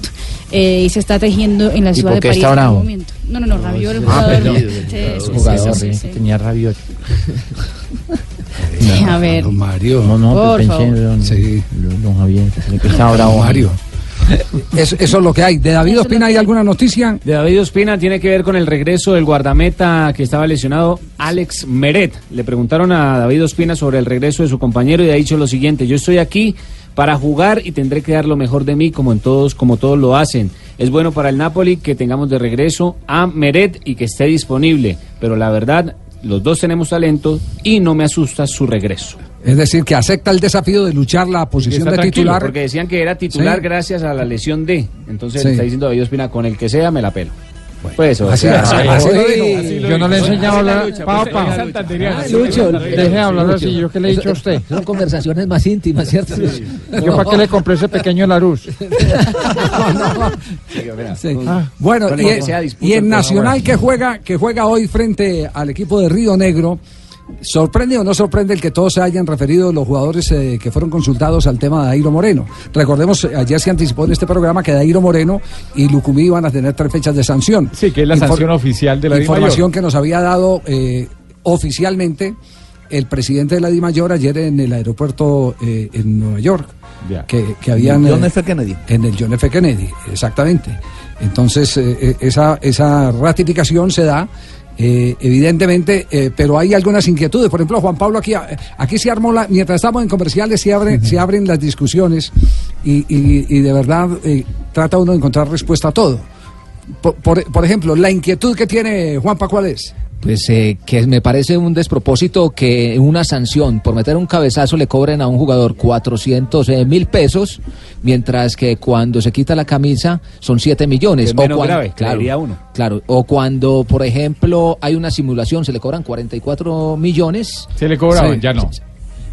eh, y se está tejiendo en la ¿Y ciudad de París está en bravo? este momento. No, no, no, Rabiot el Ah, jugador. Sí, sí, sí, Jugador, sí, sí, sí, sí. Tenía rabioso. Sí, a ver. Mario. No, no, Por pensé, favor. don, Sí. don Javier, que estaba bravo. Mario. Eso, eso es lo que hay. ¿De David Ospina hay alguna noticia? De David Ospina tiene que ver con el regreso del guardameta que estaba lesionado, Alex Meret. Le preguntaron a David Ospina sobre el regreso de su compañero y ha dicho lo siguiente: Yo estoy aquí para jugar y tendré que dar lo mejor de mí como en todos, como todos lo hacen. Es bueno para el Napoli que tengamos de regreso a Meret y que esté disponible. Pero la verdad, los dos tenemos talento y no me asusta su regreso. Es decir, que acepta el desafío de luchar la posición de titular. Porque decían que era titular Sí. gracias a la lesión de. Entonces Sí. le está diciendo David Ospina, con el que sea me la pelo. pues eso. así- o sea, así- ay, así lo ay, dijo. así lo Yo no le he enseñado a hablar. lucha, pues, Papa. Ah, Lucho, deje de hablar así. ¿Yo qué le he dicho a usted? Son conversaciones más íntimas, ¿cierto? Yo para qué le compré ese pequeño Larus. Ah. Bueno, y, en Nacional que juega que juega hoy frente al equipo de Río Negro, ¿sorprende o no sorprende el que todos se hayan referido los jugadores eh, que fueron consultados al tema de Dairo Moreno? Recordemos, eh, ayer se anticipó en este programa que Dairo Moreno y Lucumí iban a tener tres fechas de sanción. Sí, que es la Infor- sanción oficial de la Di Información Mayor. que nos había dado eh, oficialmente el presidente de la Di Mayor ayer en el aeropuerto eh, en Nueva York. Ya. Que, que habían. John eh, F. Kennedy. En el John F. Kennedy, exactamente. Entonces, esa, esa ratificación se da. Eh, evidentemente, eh, pero hay algunas inquietudes. Por ejemplo, Juan Pablo, aquí, eh, aquí se armó la, mientras estamos en comerciales, se abren, se abren las discusiones y, y- y de verdad eh, trata uno de encontrar respuesta a todo. Por, por- por ejemplo, la inquietud que tiene Juanpa, ¿cuál es? Pues eh, que me parece un despropósito que una sanción por meter un cabezazo le cobren a un jugador 400 eh, mil pesos, mientras que cuando se quita la camisa son 7 millones. Es menos cuando- grave, creería uno. Claro, o cuando, por ejemplo, hay una simulación, se le cobran 44 millones. Se le cobraban, Sí. ya no.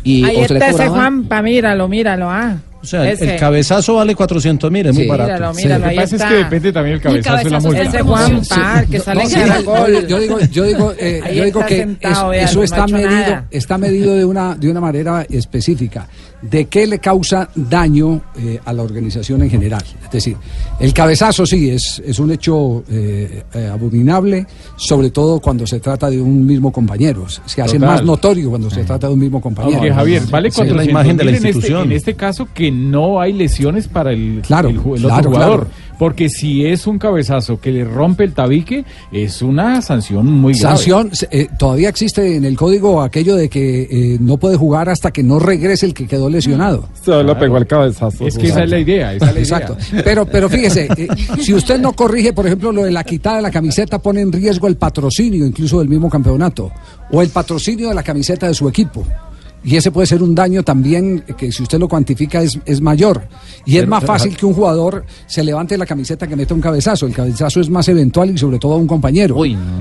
Y, Ahí o se le está ese Juanpa, míralo, míralo, ah. O sea, el- Ese. el cabezazo vale 400 mil, es muy barato. Míralo, Sí. míralo, Lo ahí que pasa es está. que depende también el cabezazo de la multa. Ese Juanpa, que sale en Caracol. yo, yo digo, yo digo, eh, Ahí yo digo está que sentado, eso, vea, eso no ha está hecho medido, nada. está medido de una, de una manera específica. ¿De qué le causa daño eh, a la organización en general? Es decir, el cabezazo sí es, es un hecho eh, eh, abominable, sobre todo cuando se trata de un mismo compañero. Se hace Total. más notorio cuando se trata de un mismo compañero. Aunque Javier, vale Sí, la 400 imagen de la mil en este- institución. En este, caso que no hay lesiones para el, Claro, el, el claro, otro jugador. claro. Porque si es un cabezazo que le rompe el tabique, es una sanción muy grave. Sanción, eh, todavía existe en el código aquello de que eh, no puede jugar hasta que no regrese el que quedó lesionado. Se lo pegó el cabezazo. Es que esa es la idea, esa es la idea. Exacto. Pero, pero fíjese, eh, si usted no corrige, por ejemplo, lo de la quitada de la camiseta, pone en riesgo el patrocinio incluso del mismo campeonato o el patrocinio de la camiseta de su equipo. Y ese puede ser un daño también que si usted lo cuantifica es, es mayor. Y es más fácil que un jugador se levante la camiseta que meta un cabezazo. El cabezazo es más eventual y sobre todo a un compañero.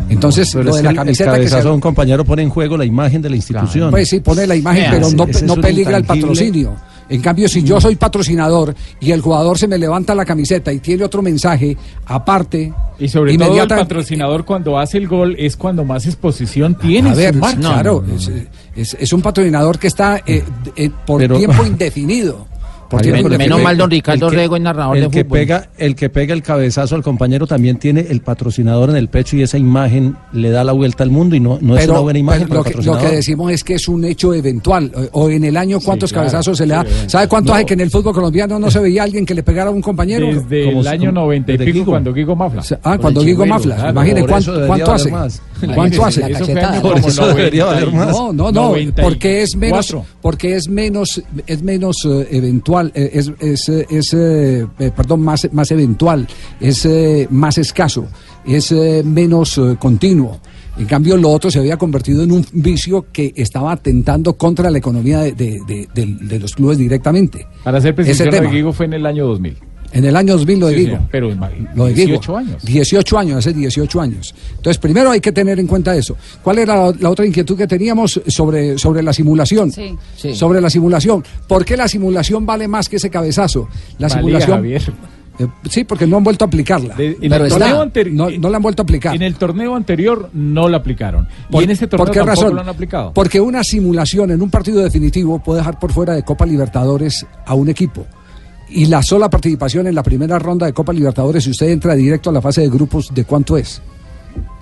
Entonces, lo de la camiseta el que cabezazo se... un compañero pone en juego la imagen de la institución. Pues sí, pone la imagen, pero no, no peligra el patrocinio. En cambio, si yo soy patrocinador y el jugador se me levanta la camiseta y tiene otro mensaje aparte, Y sobre todo el patrocinador cuando hace el gol es cuando más exposición tiene A ver, su marca. claro, Es, es- es un patrocinador que está eh, eh, por Pero- tiempo indefinido. Pe- mal, don Ricardo Rego es narrador el de que fútbol. Pega, el que pega el cabezazo al compañero también tiene el patrocinador en el pecho y esa imagen le da la vuelta al mundo y no, no es una buena imagen pero para lo, el que, lo que decimos es que es un hecho eventual. O, o en el año, ¿cuántos claro, cabezazos se le da? sí, ¿Sabe cuánto no. hace que en el fútbol colombiano no se veía a alguien que le pegara a un compañero? Desde Como el año como- 90 y pico cuando Guigo Mafla. Ah, cuando Guigo Mafla. Imagine por cuánto, hace. más. ¿Cuánto hace? Eso fue cachetada. año Por como eso debería valer 90 y- más. No, no, no, 94. porque es menos, porque es menos, es menos eh, eventual, eh, es, es, es, eh, eh, perdón, más, más eventual, es eh, más escaso, es eh, menos eh, continuo. En cambio, lo otro se había convertido en un vicio que estaba atentando contra la economía de, de- de- de- los clubes directamente. Para ser tema. Guigo fue en el año 2000. En el año 2000 lo de Sí, Guigo. señor, pero Lo de Guigo. 18 años. 18 años, hace 18 años. Entonces, primero hay que tener en cuenta eso. ¿Cuál era la, la otra inquietud que teníamos sobre, sobre la simulación? Sí. Sí. Sobre la simulación. ¿Por qué la simulación vale más que ese cabezazo? La Valía, simulación. Javier. Eh, sí, porque no han vuelto a aplicarla. De- en Pero el está. anteri- no, no la han vuelto a aplicar. En el torneo anterior no la aplicaron. Por- y en este torneo ¿Por qué tampoco razón? lo han aplicado. Porque una simulación en un partido definitivo puede dejar por fuera de Copa Libertadores a un equipo. Y la sola participación en la primera ronda de Copa Libertadores, si usted entra directo a la fase de grupos, ¿de cuánto es?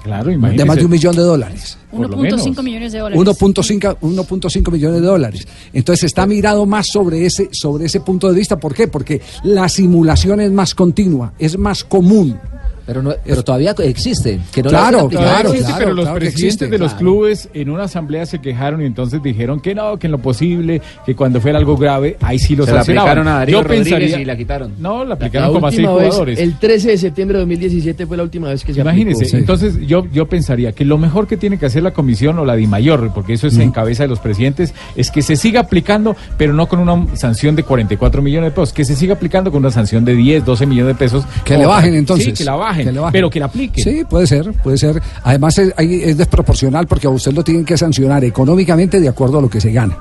Claro, De imagínese. más de un millón de dólares. Por lo menos. 1.5 millones de dólares. 1.5 1.5 millones de dólares. Entonces está mirado más sobre ese, sobre ese punto de vista. ¿Por qué? Porque la simulación es más continua, es más común. Pero, no, pero todavía existe. Que no la Claro, claro, existe, claro, pero los claro presidentes existe. de los Claro. clubes en una asamblea se quejaron y entonces dijeron que no, que en lo posible, que cuando fuera algo grave, ahí sí los Se la sancionaban. aplicaron a Darío Yo Rodríguez pensaría, y la quitaron. No, la La aplicaron como a seis última vez, jugadores. el 13 de septiembre de 2017 fue la última vez que se Imagínese, aplicó. entonces yo, yo pensaría que lo mejor que tiene que hacer la comisión o la DIMAYOR, porque eso es en cabeza de los presidentes, es que se siga aplicando, pero no con una sanción de 44 millones de pesos, que se siga aplicando con una sanción de 10, 12 millones de pesos. Que como le bajen entonces. Sí, que la bajen, Que le bajen. pero que la apliquen. Sí, puede ser, puede ser. Además es, es desproporcional porque a usted lo tienen que sancionar económicamente de acuerdo a lo que se gana.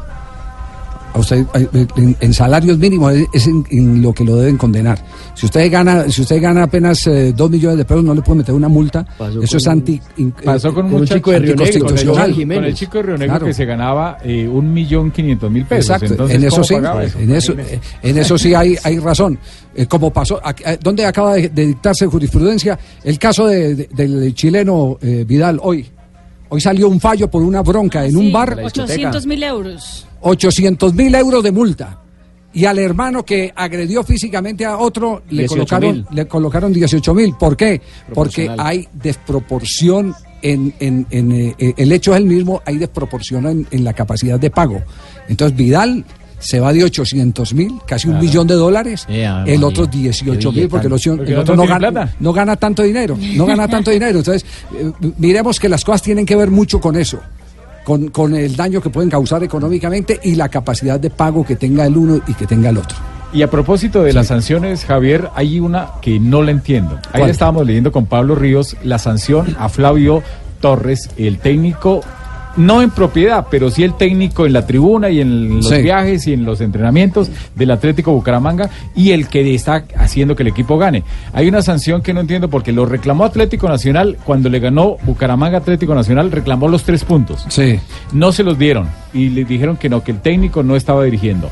A usted eh, en, en salarios mínimos es, es en, en lo que lo deben condenar. Si usted gana, si usted gana apenas eh, dos millones de pesos, no le puede meter una multa. Pasó Eso con es anti. in- Pasó con un, Con un chico de Río Negro, con el. Con chico de Río Negro Claro. que se ganaba eh, un millón quinientos mil pesos. Exacto, Entonces, en eso ¿cómo sí, pagaba eso? en eso, eh, en eso sí hay, hay razón. Eh, como pasó, aquí- eh, ¿dónde acaba de, de dictarse jurisprudencia? El caso de- de- del chileno eh, Vidal hoy. Hoy salió un fallo por una bronca en un bar, 800 mil euros. 800 mil euros de multa. Y al hermano que agredió físicamente a otro le 18.000. colocaron, le colocaron 18 mil. ¿Por qué? Porque hay desproporción en, en- en, eh, eh, el hecho es el mismo, hay desproporción en, en la capacidad de pago. Entonces Vidal se va de 800 mil, casi un millón de dólares, Yeah, el María, otro qué 18 mil, porque el, otro- Porque el no otro no tiene gana, no gana tanto dinero, no gana tanto dinero. Entonces, eh, miremos que las cosas tienen que ver mucho con eso. Con, con el daño que pueden causar económicamente y la capacidad de pago que tenga el uno y que tenga el otro. Y a propósito de las sanciones, Javier, hay una que no la entiendo. Ahí ¿Cuál? estábamos leyendo con Pablo Ríos la sanción a Flavio Torres, el técnico, no en propiedad, pero sí el técnico en la tribuna y en los Sí. viajes y en los entrenamientos del Atlético Bucaramanga y el que está haciendo que el equipo gane. Hay una sanción que no entiendo porque lo reclamó Atlético Nacional cuando le ganó Bucaramanga Atlético Nacional, reclamó los tres puntos. Sí. No se los dieron y le dijeron que no, que el técnico no estaba dirigiendo.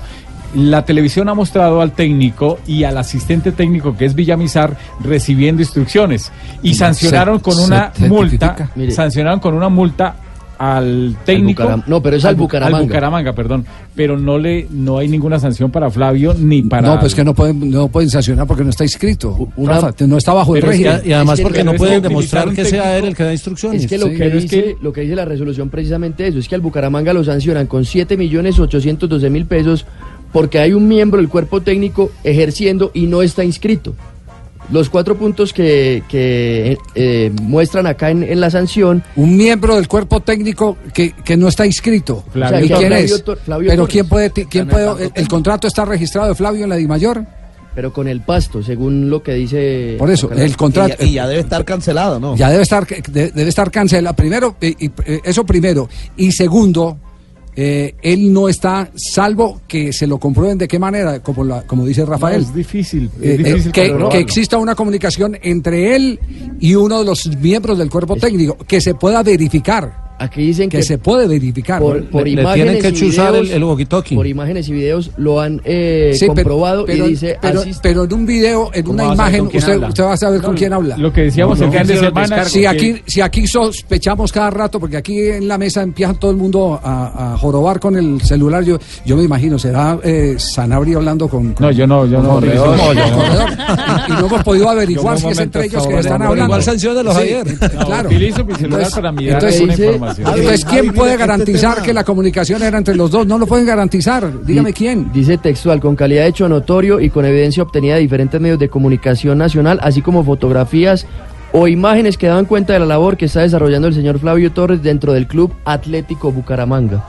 La televisión ha mostrado al técnico y al asistente técnico que es Villamizar recibiendo instrucciones y sancionaron con una multa, sancionaron con una multa al técnico. No, pero es al Bu- Bucaramanga. Al Bucaramanga, perdón. Pero no le no hay ninguna sanción para Flavio ni para No, pues que no pueden, no pueden sancionar porque no está inscrito. una- Rafa, no está bajo el Pero es que- régimen. Y además Es que porque no pueden que demostrar que sea él el que da instrucciones. Es que lo, Sí, que pero es dice, que- lo que dice la resolución precisamente eso, es que al Bucaramanga lo sancionan con 7 millones 812 mil pesos porque hay un miembro del cuerpo técnico ejerciendo y no está inscrito. Los cuatro puntos que, que, eh, muestran acá en, en la sanción, Un miembro del cuerpo técnico que, que no está inscrito. Flavio ¿Y Torres. quién Flavio es? Tor- Flavio Pero Torres. quién puede, quién puede, el, el contrato está registrado de Flavio en la DIMAYOR. pero con el pasto, según lo que dice... Por eso, el contrato. Y, ya- y ya debe estar cancelado, ¿no? Ya debe estar, de- debe estar cancelado. Primero, eh, y, eh, eso primero. Y segundo, eh, él no está, salvo que se lo comprueben de qué manera, como, la, como dice No, Rafael. es difícil, es Eh, eh, que exista una comunicación entre él y uno de los miembros del cuerpo técnico, que se pueda verificar. Aquí dicen Que que, se puede verificar. por, por Le- le imágenes tienen que chuzar el- videos- el walkie-talkie. Por imágenes y videos lo han eh, Sí, comprobado pero, y dice... pero, pero en un video, en ¿Cómo una imagen, usted, usted va a saber con quién habla. Lo que decíamos No, el no, fin de los semana. Si aquí, si aquí sospechamos cada rato, porque aquí en la mesa empieza todo el mundo a, a jorobar con el celular, yo, yo me imagino, será eh, Sanabria hablando con, con- No, yo no, yo con no. Corredor, yo y, y no hemos podido averiguar si es entre ellos que están hablando. igual sanciónelo, Sí, Javier. No, claro. utilizo mi celular para mirar información. Entonces, ¿quién puede este garantizar que la comunicación era entre los dos? No lo pueden garantizar. Dígame quién. Dice textual, con calidad de hecho notorio y con evidencia obtenida de diferentes medios de comunicación nacional, así como fotografías o imágenes que daban cuenta de la labor que está desarrollando el señor Flavio Torres dentro del Club Atlético Bucaramanga.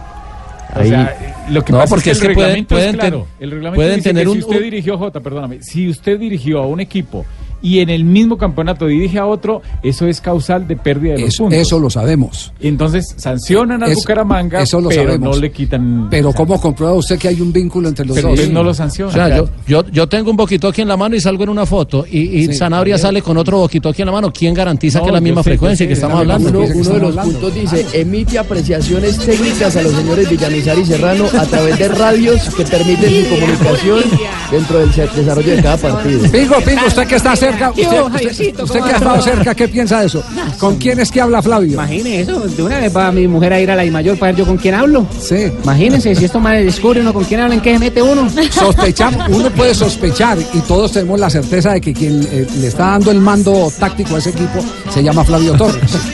O sea, lo que No, pasa porque es que el pueden- reglamento pueden es claro. ten- el reglamento pueden dice tener que un- si usted un- dirigió, Jota, perdóname, si usted dirigió a un equipo y en el mismo campeonato dirige a otro, eso es causal de pérdida de los Eso, puntos. eso lo sabemos. Entonces sancionan al Eso- Bucaramanga, eso lo pero sabemos. no le quitan. Pero ¿cómo comprueba usted que hay un vínculo entre los Pero dos? no lo sanciona. O sea, yo, yo, yo tengo un boquito aquí en la mano y salgo en una foto y, y Sí, Sanabria sale con otro boquito aquí en la mano. ¿Quién garantiza No, que es la misma sé, frecuencia sé, que estamos uno, hablando? uno de los puntos dice, emite apreciaciones técnicas a los señores Villamizar y Serrano a través de radios que permiten su comunicación dentro del desarrollo de cada partido. Pingo, Pingo, usted que está cerca, ¿Qué usted, usted- que ha estado cerca, ¿qué piensa de eso? ¿Con quién es que habla Flavio? Imagine eso, de una vez va mi mujer a ir a la I mayor para ver yo con quién hablo. Sí. Imagínense, si esto más descubre uno con quién habla, en qué se mete uno. Sospechamos, uno puede sospechar y todos tenemos la certeza de que quien eh, le está dando el mando táctico a ese equipo se llama Flavio Torres.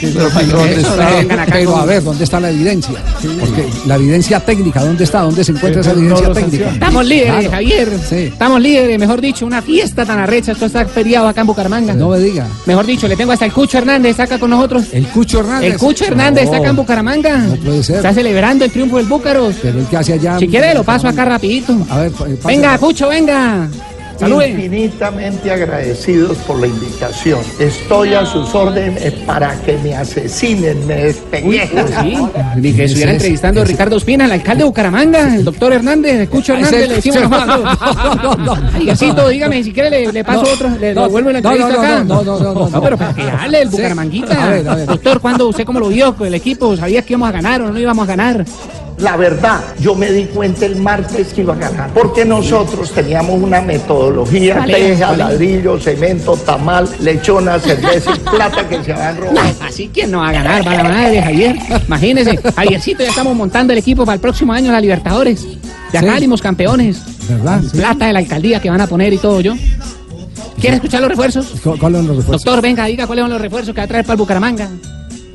Pero, a ver, ¿dónde está la evidencia? Porque la evidencia técnica, ¿dónde está? ¿Dónde se encuentra esa evidencia técnica? Estamos líderes, Claro. Javier. Estamos líderes, mejor dicho, una fiesta tan arrecha. Esto está feriado acá en Bucaramanga. No me diga. Mejor dicho, le tengo hasta el Cucho Hernández acá con nosotros. El Cucho Hernández. El Cucho Hernández está acá en No. Bucaramanga. No puede ser. Está celebrando el triunfo del Búcaros. Pero el que hace allá. Si quiere, lo paso acá rapidito. A ver, pase. Venga, Cucho, venga. Infinitamente agradecidos por la invitación. Estoy a sus órdenes para que me asesinen, me despellejen. Sí, ni que estuviera entrevistando a Ricardo Espina, el alcalde de Bucaramanga, el doctor Hernández, el Cucho Ah, Hernández, le decimos no, no, no, no. Dígame, si quiere le, le paso No, otro, le no, devuelvo la no, no, entrevista no, acá. no, no, no, no, no. pero para que hable el Sí. Bucaramanguita. A ver, a ver. Doctor, ¿cuándo usted cómo lo vio con el equipo? ¿Sabía que íbamos a ganar o no íbamos a ganar? La verdad, yo me di cuenta el martes que iba a ganar, porque nosotros teníamos una metodología, teja, ladrillo, cemento, tamal, lechona, cerveza y plata que se habían robado. Así que no va a ganar, va la madre, Javier. Imagínese, Javiercito, ya estamos montando el equipo para el próximo año, la Libertadores. Ya Sí. salimos campeones. ¿Verdad? Sí. Plata de la alcaldía que van a poner y todo yo. ¿Quiere escuchar los refuerzos? ¿Cu- ¿Cuáles son los refuerzos? Doctor, venga, diga cuáles son los refuerzos que va a traer para el Bucaramanga.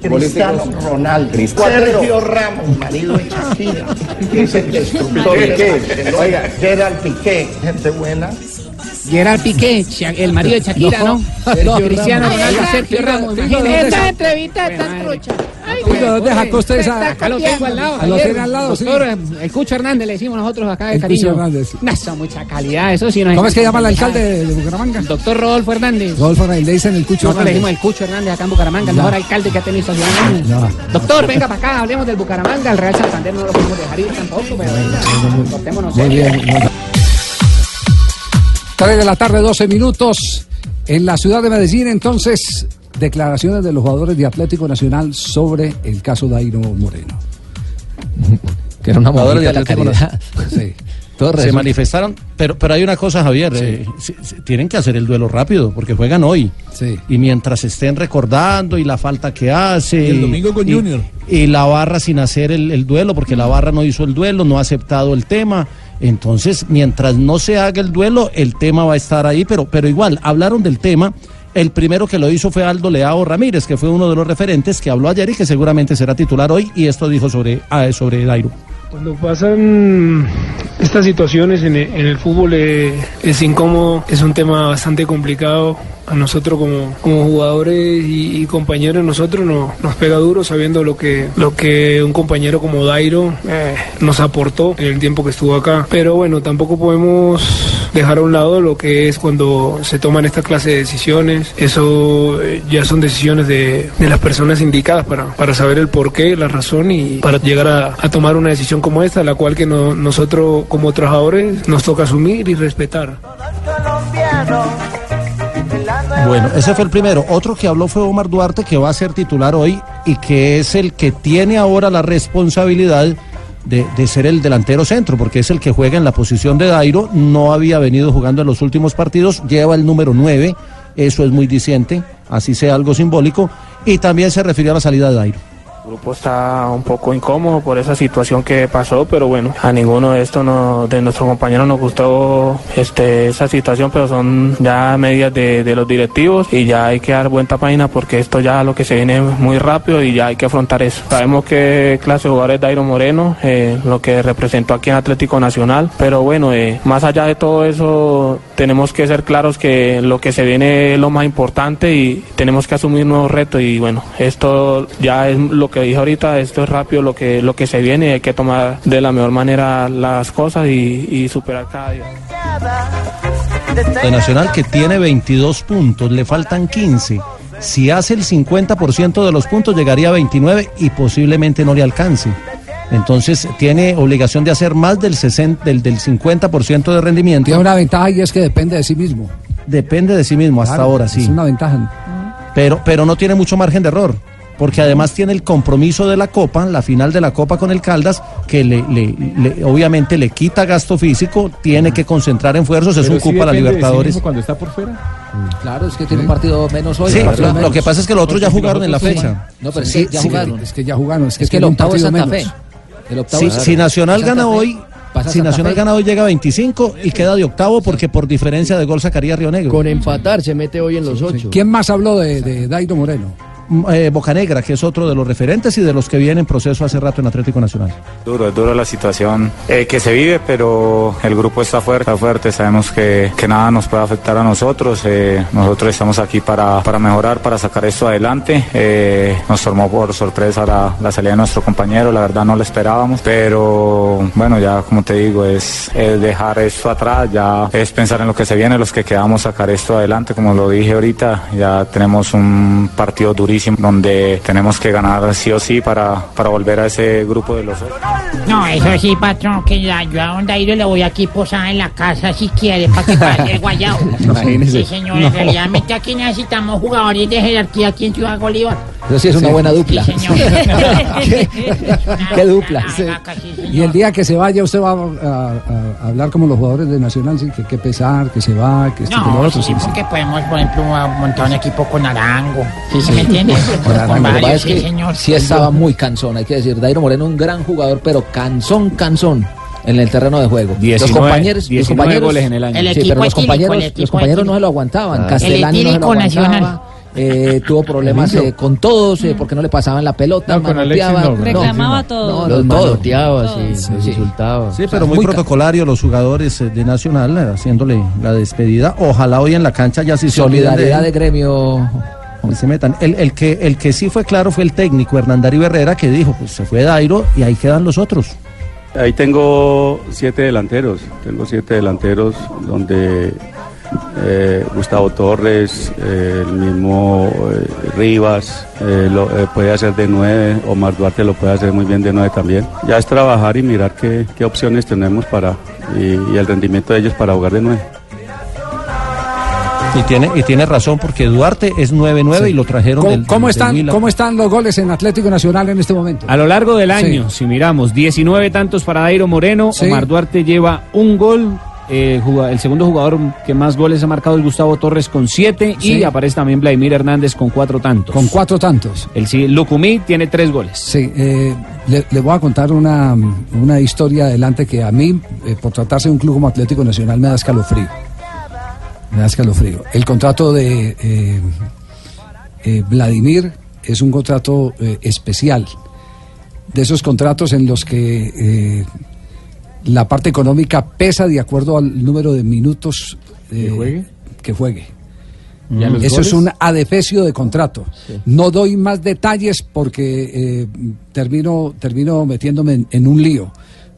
Cristiano Ronaldo, Sergio Ramos, marido de Shakira, que es el destructor de Oiga, Gerald Piqué, gente buena. Gerard Piqué, el marido de Shakira, ¿no? Sergio Cristiano Ramos. Ronaldo, Sergio Ramos, diga, imagínese. ¿dónde está? entrevista tan trucha. Oiga, ¿dónde sacó usted esa? Acá lo tengo al lado. Lo tiene al lado, sí. El Cucho Hernández le decimos nosotros acá de El cariño. Cucho Hernández. Eso mucha calidad, eso sí. nos ¿Cómo es que llama el alcalde de, Bucaramanga? Doctor Rodolfo Hernández. Rodolfo Hernández, le dicen el Cucho Nosotros le decimos el Cucho Hernández acá en Bucaramanga, el mejor alcalde que ha tenido esta ciudad. Doctor, venga para acá, hablemos del Bucaramanga. El Real Santander no lo podemos dejar ir tampoco, pero venga, cortémonos. Muy bien. 3 de la tarde, 12 minutos. En la ciudad de Medellín, entonces, declaraciones de los jugadores de Atlético Nacional sobre el caso Dairo Moreno. Que era una Jugadores de Atlético caridad. Sí. Se manifestaron, pero, pero hay una cosa, Javier, eh, tienen que hacer el duelo rápido, porque juegan hoy. Sí. Y mientras estén recordando y la falta que hace. Y el domingo con y- Junior. Y la barra sin hacer el, el duelo, porque la barra no hizo el duelo, no ha aceptado el tema. Entonces, mientras no se haga el duelo, el tema va a estar ahí, pero, pero igual, hablaron del tema. El primero que lo hizo fue Aldo Leao Ramírez, que fue uno de los referentes que habló ayer y que seguramente será titular hoy, y esto dijo sobre, ah, sobre Dairo. Cuando pasan estas situaciones en el, fútbol eh, es incómodo, es un tema bastante complicado. A nosotros como, como jugadores y, y compañeros, nosotros no- nos pega duro sabiendo lo que, lo que un compañero como Dairo eh, nos aportó en el tiempo que estuvo acá. Pero bueno, tampoco podemos dejar a un lado lo que es cuando se toman esta clase de decisiones. Eso eh, ya son decisiones de, de las personas indicadas para, para saber el porqué, la razón y para llegar a, tomar una decisión como esta, la cual que no- nosotros como trabajadores nos toca asumir y respetar. Bueno, ese fue el primero. Otro que habló fue Omar Duarte, que va a ser titular hoy y que es el que tiene ahora la responsabilidad de, ser el delantero centro, porque es el que juega en la posición de Dairo. No había venido jugando en los últimos partidos, lleva el número 9, eso es muy diciente, así sea algo simbólico. Y también se refirió a la salida de Dairo. El grupo está un poco incómodo por esa situación que pasó, pero bueno, a ninguno de estos no- de nuestros compañeros nos gustó este, esa situación, pero son ya medidas de, los directivos y ya hay que dar vuelta página porque esto ya lo que se viene muy rápido y ya hay que afrontar eso. Sabemos qué clase de jugador es Dairo Moreno, eh, lo que representó aquí en Atlético Nacional, pero bueno, eh, más allá de todo eso, tenemos que ser claros que lo que se viene es lo más importante y tenemos que asumir nuevos retos y bueno, esto ya es lo que dije ahorita, esto es rápido lo que, lo que se viene hay que tomar de la mejor manera las cosas y, y superar cada día. De Nacional que tiene 22 puntos, le faltan 15. Si hace el 50% de los puntos llegaría a 29 y posiblemente no le alcance. Entonces tiene obligación de hacer más del, 60, del, del 50% de rendimiento. Tiene una ventaja y es que depende de sí mismo. Depende de sí mismo hasta ahora, sí. Es una ventaja. Pero, pero no tiene mucho margen de error. Porque además tiene el compromiso de la Copa, la final de la Copa con el Caldas, que le, le- le- obviamente le quita gasto físico, tiene que concentrar esfuerzos, es un sí cupo a la depende de sí Libertadores. mismo cuando está por fuera. Claro, es que tiene un partido menos hoy. Sí, lo- que pasa es que los otros ya jugaron en la fecha. No, pero Sí, sí, ya sí, jugaron. Es que ya jugaron. Es que, Es que el octavo es Santa menos. Fe. El octavo Si, Nacional gana Fe. hoy, si Nacional Fe. gana hoy llega a 25 y queda de octavo porque por diferencia de gol sacaría Río Negro. Con empatar se mete hoy en los ocho. ¿Quién más habló de, de Dairo Moreno? Eh, Bocanegra, que es otro de los referentes y de los que viene en proceso hace rato en Atlético Nacional. Duro, es duro la situación eh, que se vive, pero el grupo está fuerte, está fuerte. Sabemos que, que nada nos puede afectar a nosotros. eh, nosotros estamos aquí para, para mejorar, para sacar esto adelante. Eh, nos tomó por sorpresa la, la salida de nuestro compañero, la verdad no lo esperábamos, pero bueno, ya como te digo, es, es dejar esto atrás, ya es pensar en lo que se viene, los que quedamos, sacar esto adelante. Como lo dije ahorita, ya tenemos un partido durísimo donde tenemos que ganar sí o sí para, para volver a ese grupo de los otros. No, eso sí, patrón, que la, yo a Don Dairo le voy aquí posada en la casa si quiere, para que pase el guayao. Imagínese. Sí, señor, No. en realidad aquí necesitamos jugadores de jerarquía aquí en Ciudad Bolívar. Eso sí es una Sí. buena dupla. Sí, señor. ¿Qué, qué dupla? Y el día que se vaya, usted va a, a- a hablar como los jugadores de Nacional, sí, que qué pesar, que se va, que esto, que lo No, otro. sí, sí, sí. porque podemos, por ejemplo, montar un equipo con Arango. ¿Sí, se me entiende? Con varios, es que sí, señor. sí estaba muy cansón, hay que decir. Dairo Moreno, un gran jugador, pero cansón, cansón en el terreno de juego. 19 los compañeros, los 19 compañeros, goles en el año. El sí, equipo pero los etílico, compañeros, los compañeros no se lo aguantaban. Ah. Castellani El no se lo aguantaba. nacional. eh, tuvo problemas eh, con todos eh, porque no le pasaban la pelota, No, con Alexis manoteaba. no, Reclamaba todo. No, Los todo. manoteaba, Todo. sí, insultaba. Sí, pero muy, protocolario los jugadores de Nacional eh, haciéndole la despedida. Ojalá hoy en la cancha ya sí se Solidaridad de él. gremio. Y se metan. El, el que, el que sí fue claro fue el técnico Hernandario Herrera que dijo, pues se fue Dairo y ahí quedan los otros. Ahí tengo siete delanteros, tengo siete delanteros donde eh, Gustavo Torres, eh, el mismo eh, Rivas lo, puede hacer de nueve, Omar Duarte lo puede hacer muy bien de nueve también. Ya es trabajar y mirar qué, qué opciones tenemos para y, y el rendimiento de ellos para jugar de nueve. Y tiene, y tiene razón porque Duarte es 9-9 y lo trajeron ¿Cómo, del, cómo del están. ¿Cómo están los goles en Atlético Nacional en este momento? A lo largo del Sí. año, si miramos, 19 tantos para Dairo Moreno, Sí. Omar Duarte lleva un gol. eh, el segundo jugador que más goles ha marcado es Gustavo Torres con siete Sí. y aparece también Vladimir Hernández con cuatro tantos. Con cuatro tantos. El sí, Lucumí tiene tres goles. Sí, eh, le, le voy a contar una, una historia adelante que a mí, eh, por tratarse de un club como Atlético Nacional, me da escalofrío. Me da escalofrío. El contrato de eh, eh, Vladimir es un contrato eh, especial. De esos contratos en los que la parte económica pesa de acuerdo al número de minutos juegue? que juegue. ¿Y a los Eso goles? es un adefesio de contrato. No doy más detalles porque termino, termino metiéndome en, en un lío.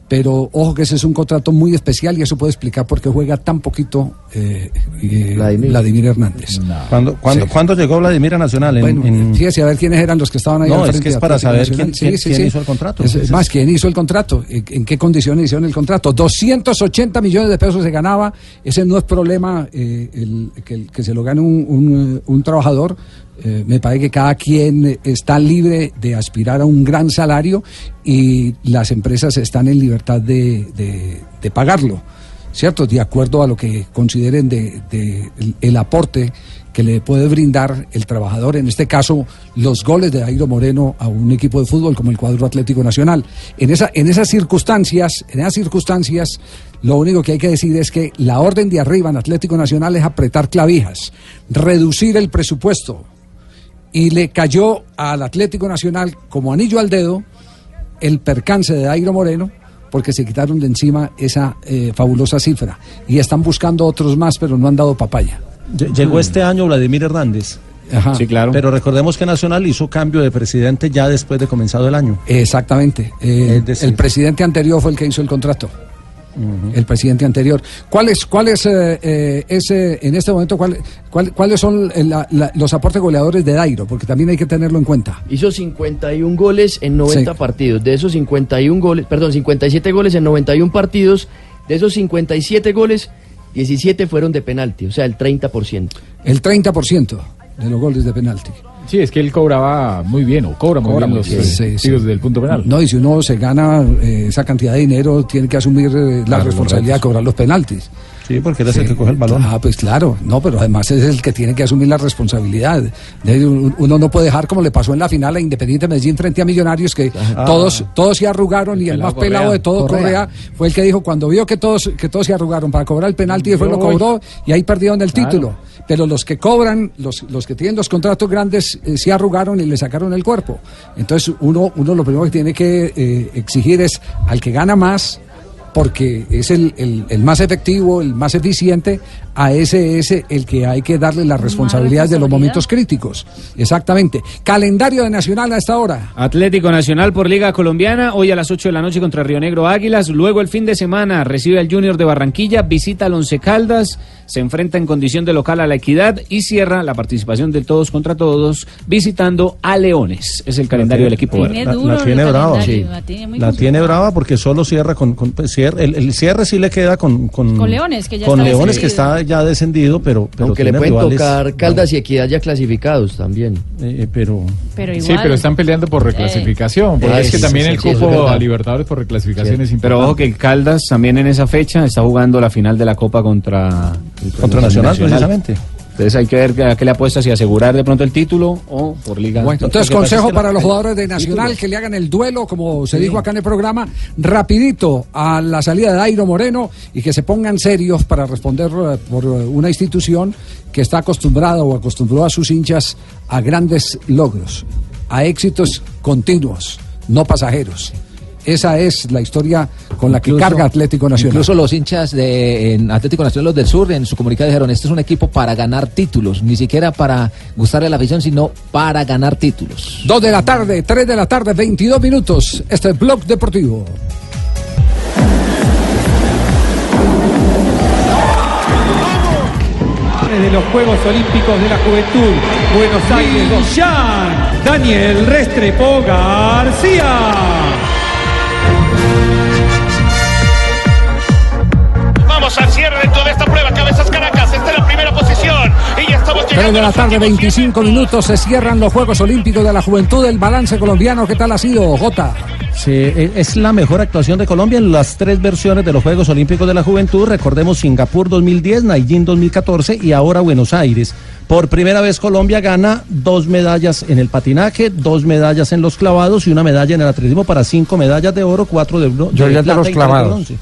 Pero ojo que ese es un contrato muy especial y eso puede explicar por qué juega tan poquito eh, eh, Vladimir. Hernández. ¿Cuándo, cuándo- Sí. cuándo llegó Vladimir a Nacional? En- Bueno, en- fíjese a ver quiénes eran los que estaban ahí No, al es que es para saber quién- quién- quién hizo el contrato. Es, más, quién hizo el contrato, en, en qué condiciones hicieron el contrato. 280 millones de pesos se ganaba, ese no es problema eh, el- que, que se lo gane un, un, eh, un trabajador. Eh, me parece que cada quien está libre de aspirar a un gran salario y las empresas están en libertad de, de- de pagarlo. ¿Cierto? De acuerdo a lo que consideren de, el, el aporte que le puede brindar el trabajador, en este caso los goles de Airo Moreno a un equipo de fútbol como el cuadro Atlético Nacional. En, esa, en esas circunstancias, en esas circunstancias, lo único que hay que decir es que la orden de arriba en Atlético Nacional es apretar clavijas, reducir el presupuesto. Y le cayó al Atlético Nacional como anillo al dedo el percance de Airo Moreno, porque se quitaron de encima esa eh, fabulosa cifra. Y están buscando otros más, pero no han dado papaya. Lle- Llegó este año Vladimir Hernández. Ajá. Sí, claro. Pero recordemos que Nacional hizo cambio de presidente ya después de comenzado el año. Exactamente. Eh, el presidente anterior fue el que hizo el contrato. El presidente anterior. ¿Cuáles, cuáles eh, eh, ese, en este momento, cuál- cuál- cuáles son eh, la- la- los aportes goleadores de Dairo? Porque también hay que tenerlo en cuenta. Hizo 51 goles en 90 Sí. partidos. De esos 51 goles, perdón, 57 goles en 91 partidos. De esos 57 goles, 17 fueron de penalti, o sea, el 30%. El 30% de los goles de penalti. Sí, es que él cobraba muy bien, o cobra muy Cobra bien los bien, eh, sí, sí. tiros del punto penal. No, y si uno se gana eh, esa cantidad de dinero, tiene que asumir eh, la Claro, responsabilidad de cobrar los penaltis. Sí, porque él es el que coge el balón. Ah, pues claro, no, pero además es el que tiene que asumir la responsabilidad. De- Uno no puede dejar como le pasó en la final a Independiente Medellín frente a Millonarios, que Ah. todos, todos se arrugaron y el, más pelado Correa. de todo, Correa. Correa. fue el que dijo cuando vio que todos, que todos se arrugaron para cobrar el penalti, después lo voy. cobró y ahí perdieron el Claro. título. Pero los que cobran, los, los que tienen los contratos grandes, eh, se arrugaron y le sacaron el cuerpo. Entonces uno, uno lo primero que tiene que eh, exigir es al que gana más, porque es el, el- el más efectivo, el más eficiente, a ese es el que hay que darle las responsabilidades de los momentos críticos. Exactamente. Calendario de Nacional a esta hora. Atlético Nacional por Liga Colombiana, hoy a las 8 de la noche contra Río Negro Águilas. Luego el fin de semana recibe al Junior de Barranquilla, visita al Once Caldas, se enfrenta en condición de local a la Equidad y cierra la participación del todos contra todos visitando a Leones. Es el calendario del equipo verde. La, la tiene brava. La tiene brava porque solo cierra con, con- pues, el, el cierre sí le queda con con, Con Leones, que ya con está Leones que descendido. está ya descendido, pero, pero Aunque le pueden rivales- tocar Caldas y Equidad ya clasificados también. Eh, pero Pero Sí, pero están peleando por reclasificación, porque es que sí, también sí, el sí, cupo a Libertadores por reclasificación es importante. Pero ojo que el Caldas también en esa fecha está jugando la final de la Copa contra Contra Nacional, precisamente. Entonces hay que ver a qué le apuesta, si asegurar de pronto el título o por Liga. Bueno, entonces consejo para los jugadores de Nacional que le hagan el duelo, como se dijo acá en el programa, rapidito a la salida de Dairo Moreno y que se pongan serios para responder eh, por una institución que está acostumbrada o acostumbró a sus hinchas a grandes logros, a éxitos continuos, no pasajeros. Esa es la historia con la que Incluso- carga Atlético Nacional. Incluso los hinchas de en Atlético Nacional, los del Sur, en su comunicado dijeron, este es un equipo para ganar títulos, ni siquiera para gustarle a la afición, sino para ganar títulos. Dos de la tarde, tres de la tarde, 22 minutos. Este es Blog Deportivo. de los Juegos Olímpicos de la Juventud, Buenos Aires, Millán, Daniel Restrepo García. Vamos al cierre de toda esta prueba. Cabezas Caracas está en la primera posición. Y ya estamos 3 llegando de a la tarde, últimos 25 minutos, se cierran los Juegos Olímpicos de la Juventud. El balance colombiano, ¿qué tal ha sido, Jota? Sí, e- es la mejor actuación de Colombia en las tres versiones de los Juegos Olímpicos de la Juventud. Recordemos Singapur 2010, Naijin 2014 y ahora Buenos Aires. Por primera vez Colombia gana dos medallas en el patinaje, dos medallas en los clavados y una medalla en el atletismo para cinco medallas de oro, cuatro de, bro- Yo de ya de los de clavados. bronce.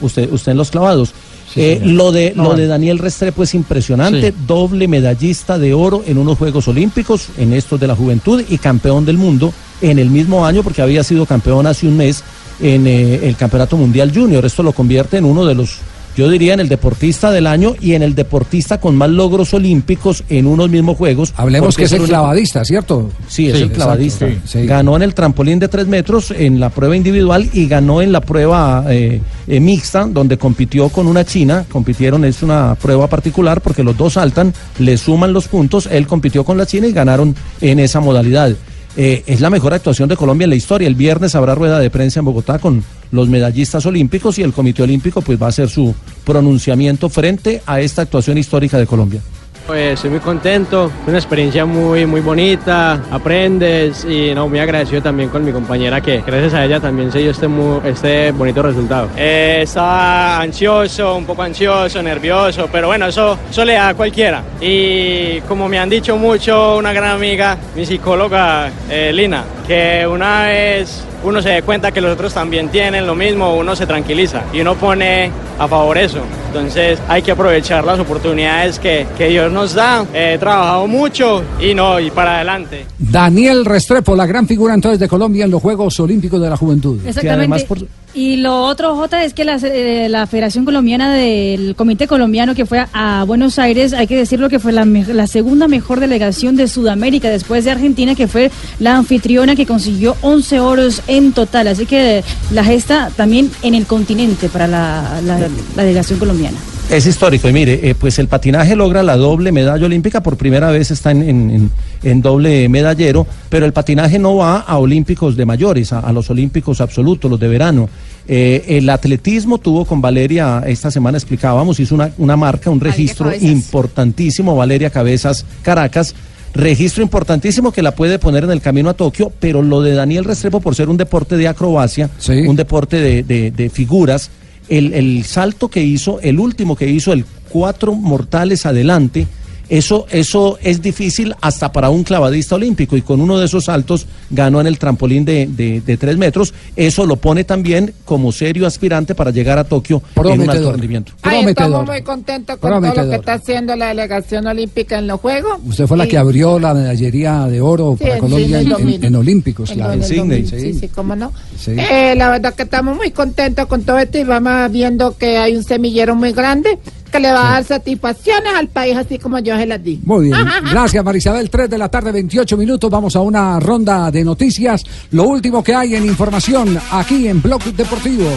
Usted, usted en los clavados. Sí, Eh, lo de, No, lo de Daniel Restrepo es impresionante, Sí. doble medallista de oro en unos Juegos Olímpicos, en estos de la juventud y campeón del mundo en el mismo año porque había sido campeón hace un mes en eh, el Campeonato Mundial Junior. Esto lo convierte en uno de los, yo diría, en el deportista del año y en el deportista con más logros olímpicos en unos mismos Juegos. Hablemos que es el clavadista, ¿cierto? Sí, es Sí, el clavadista. exacto, sí, sí. Ganó en el trampolín de tres metros en la prueba individual y ganó en la prueba eh, eh, mixta, donde compitió con una china. Compitieron, es una prueba particular porque los dos saltan, le suman los puntos. Él compitió con la china y ganaron en esa modalidad. Eh, es la mejor actuación de Colombia en la historia. El viernes habrá rueda de prensa en Bogotá con los medallistas olímpicos y el Comité Olímpico pues va a hacer su pronunciamiento frente a esta actuación histórica de Colombia. Pues estoy muy contento, una experiencia muy muy bonita, aprendes y no, muy agradecido también con mi compañera que gracias a ella también se dio este, este bonito resultado. Eh, estaba ansioso, un poco ansioso, nervioso, pero bueno, eso, eso a cualquiera. Y como me han dicho mucho, una gran amiga, mi psicóloga eh, Lina, que una vez uno se dé cuenta que los otros también tienen lo mismo, uno se tranquiliza y uno pone a favor eso. Entonces hay que aprovechar las oportunidades que, que Dios nos da. He trabajado mucho y no, y para adelante. Daniel Restrepo, la gran figura entonces de Colombia en los Juegos Olímpicos de la Juventud. Exactamente. Y lo otro, Jota, es que la, eh, la Federación Colombiana del Comité Colombiano que fue a, Buenos Aires, hay que decirlo que fue la, la, segunda mejor delegación de Sudamérica después de Argentina, que fue la anfitriona que consiguió 11 oros en total. Así que la gesta también en el continente para la, la delegación colombiana. Es histórico y mire, eh, pues el patinaje logra la doble medalla olímpica, por primera vez está en, en, doble medallero, pero el patinaje no va a olímpicos de mayores, a, los olímpicos absolutos, los de verano. Eh, el atletismo tuvo con Valeria, esta semana explicábamos, hizo una, una marca, un registro importantísimo, Valeria Cabezas Caracas, registro importantísimo que la puede poner en el camino a Tokio, pero lo de Daniel Restrepo por ser un deporte de acrobacia, un deporte de, de, de figuras, el, el salto que hizo, el último que hizo, el cuatro mortales adelante, eso, eso es difícil hasta para un clavadista olímpico y con uno de esos saltos ganó en el trampolín de, de, tres metros. Eso lo pone también como serio aspirante para llegar a Tokio en un alto rendimiento. estamos muy contentos con todo lo que está haciendo la delegación olímpica en los Juegos. Usted fue la que abrió la medallería de oro para Colombia en, Olímpicos. En sí. sí, cómo no. Eh, la verdad que estamos muy contentos con todo esto y vamos viendo que hay un semillero muy grande que le va a dar satisfacciones al país, así como yo se las di. Muy bien. Gracias, Marisabel. 3 de la tarde, 28 minutos. Vamos a una ronda de noticias. Lo último que hay en información aquí en Blog Deportivo.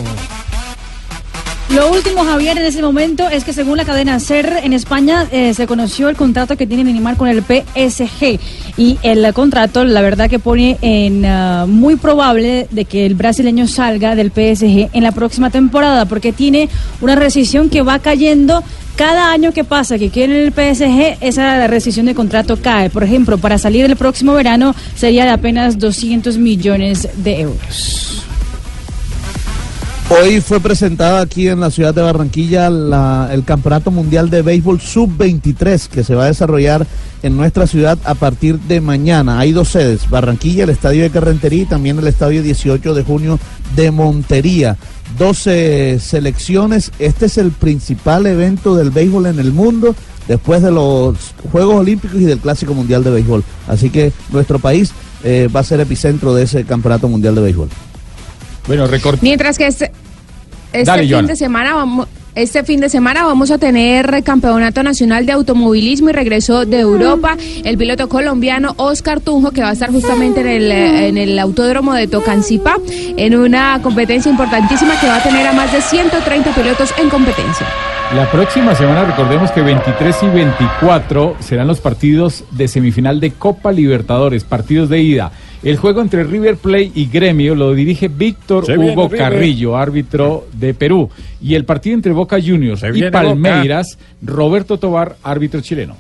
Lo último, Javier, en ese momento es que según la cadena SER en España eh, se conoció el contrato que tiene Neymar con el PSG y el contrato, la verdad que pone en ah, muy probable de que el brasileño salga del PSG en la próxima temporada porque tiene una rescisión que va cayendo cada año que pasa que quiere el PSG, esa rescisión de contrato cae. Por ejemplo, para salir el próximo verano sería de apenas 200 millones de euros. Hoy fue presentada aquí en la ciudad de Barranquilla el Campeonato Mundial de Béisbol Sub-23 que se va a desarrollar en nuestra ciudad a partir de mañana. Hay dos sedes, Barranquilla, el Estadio de Carrentería y también el Estadio 18 de junio de Montería. 12 selecciones, este es el principal evento del béisbol en el mundo después de los Juegos Olímpicos y del Clásico Mundial de Béisbol. Así que nuestro país eh, va a ser epicentro de ese Campeonato Mundial de Béisbol. Bueno, Mientras que este, fin de semana vamos... Este fin de semana vamos a tener campeonato nacional de automovilismo y regreso de Europa. El piloto colombiano Oscar Tunjo, que va a estar justamente en el, en el autódromo de Tocancipá, en una competencia importantísima que va a tener a más de 130 pilotos en competencia. La próxima semana, recordemos que 23 y 24 serán los partidos de semifinal de Copa Libertadores, partidos de ida. El juego entre River Plate y Gremio lo dirige Víctor Hugo Carrillo, árbitro de Perú. Y el partido entre Boca Juniors y Palmeiras, Roberto Tobar, árbitro chileno.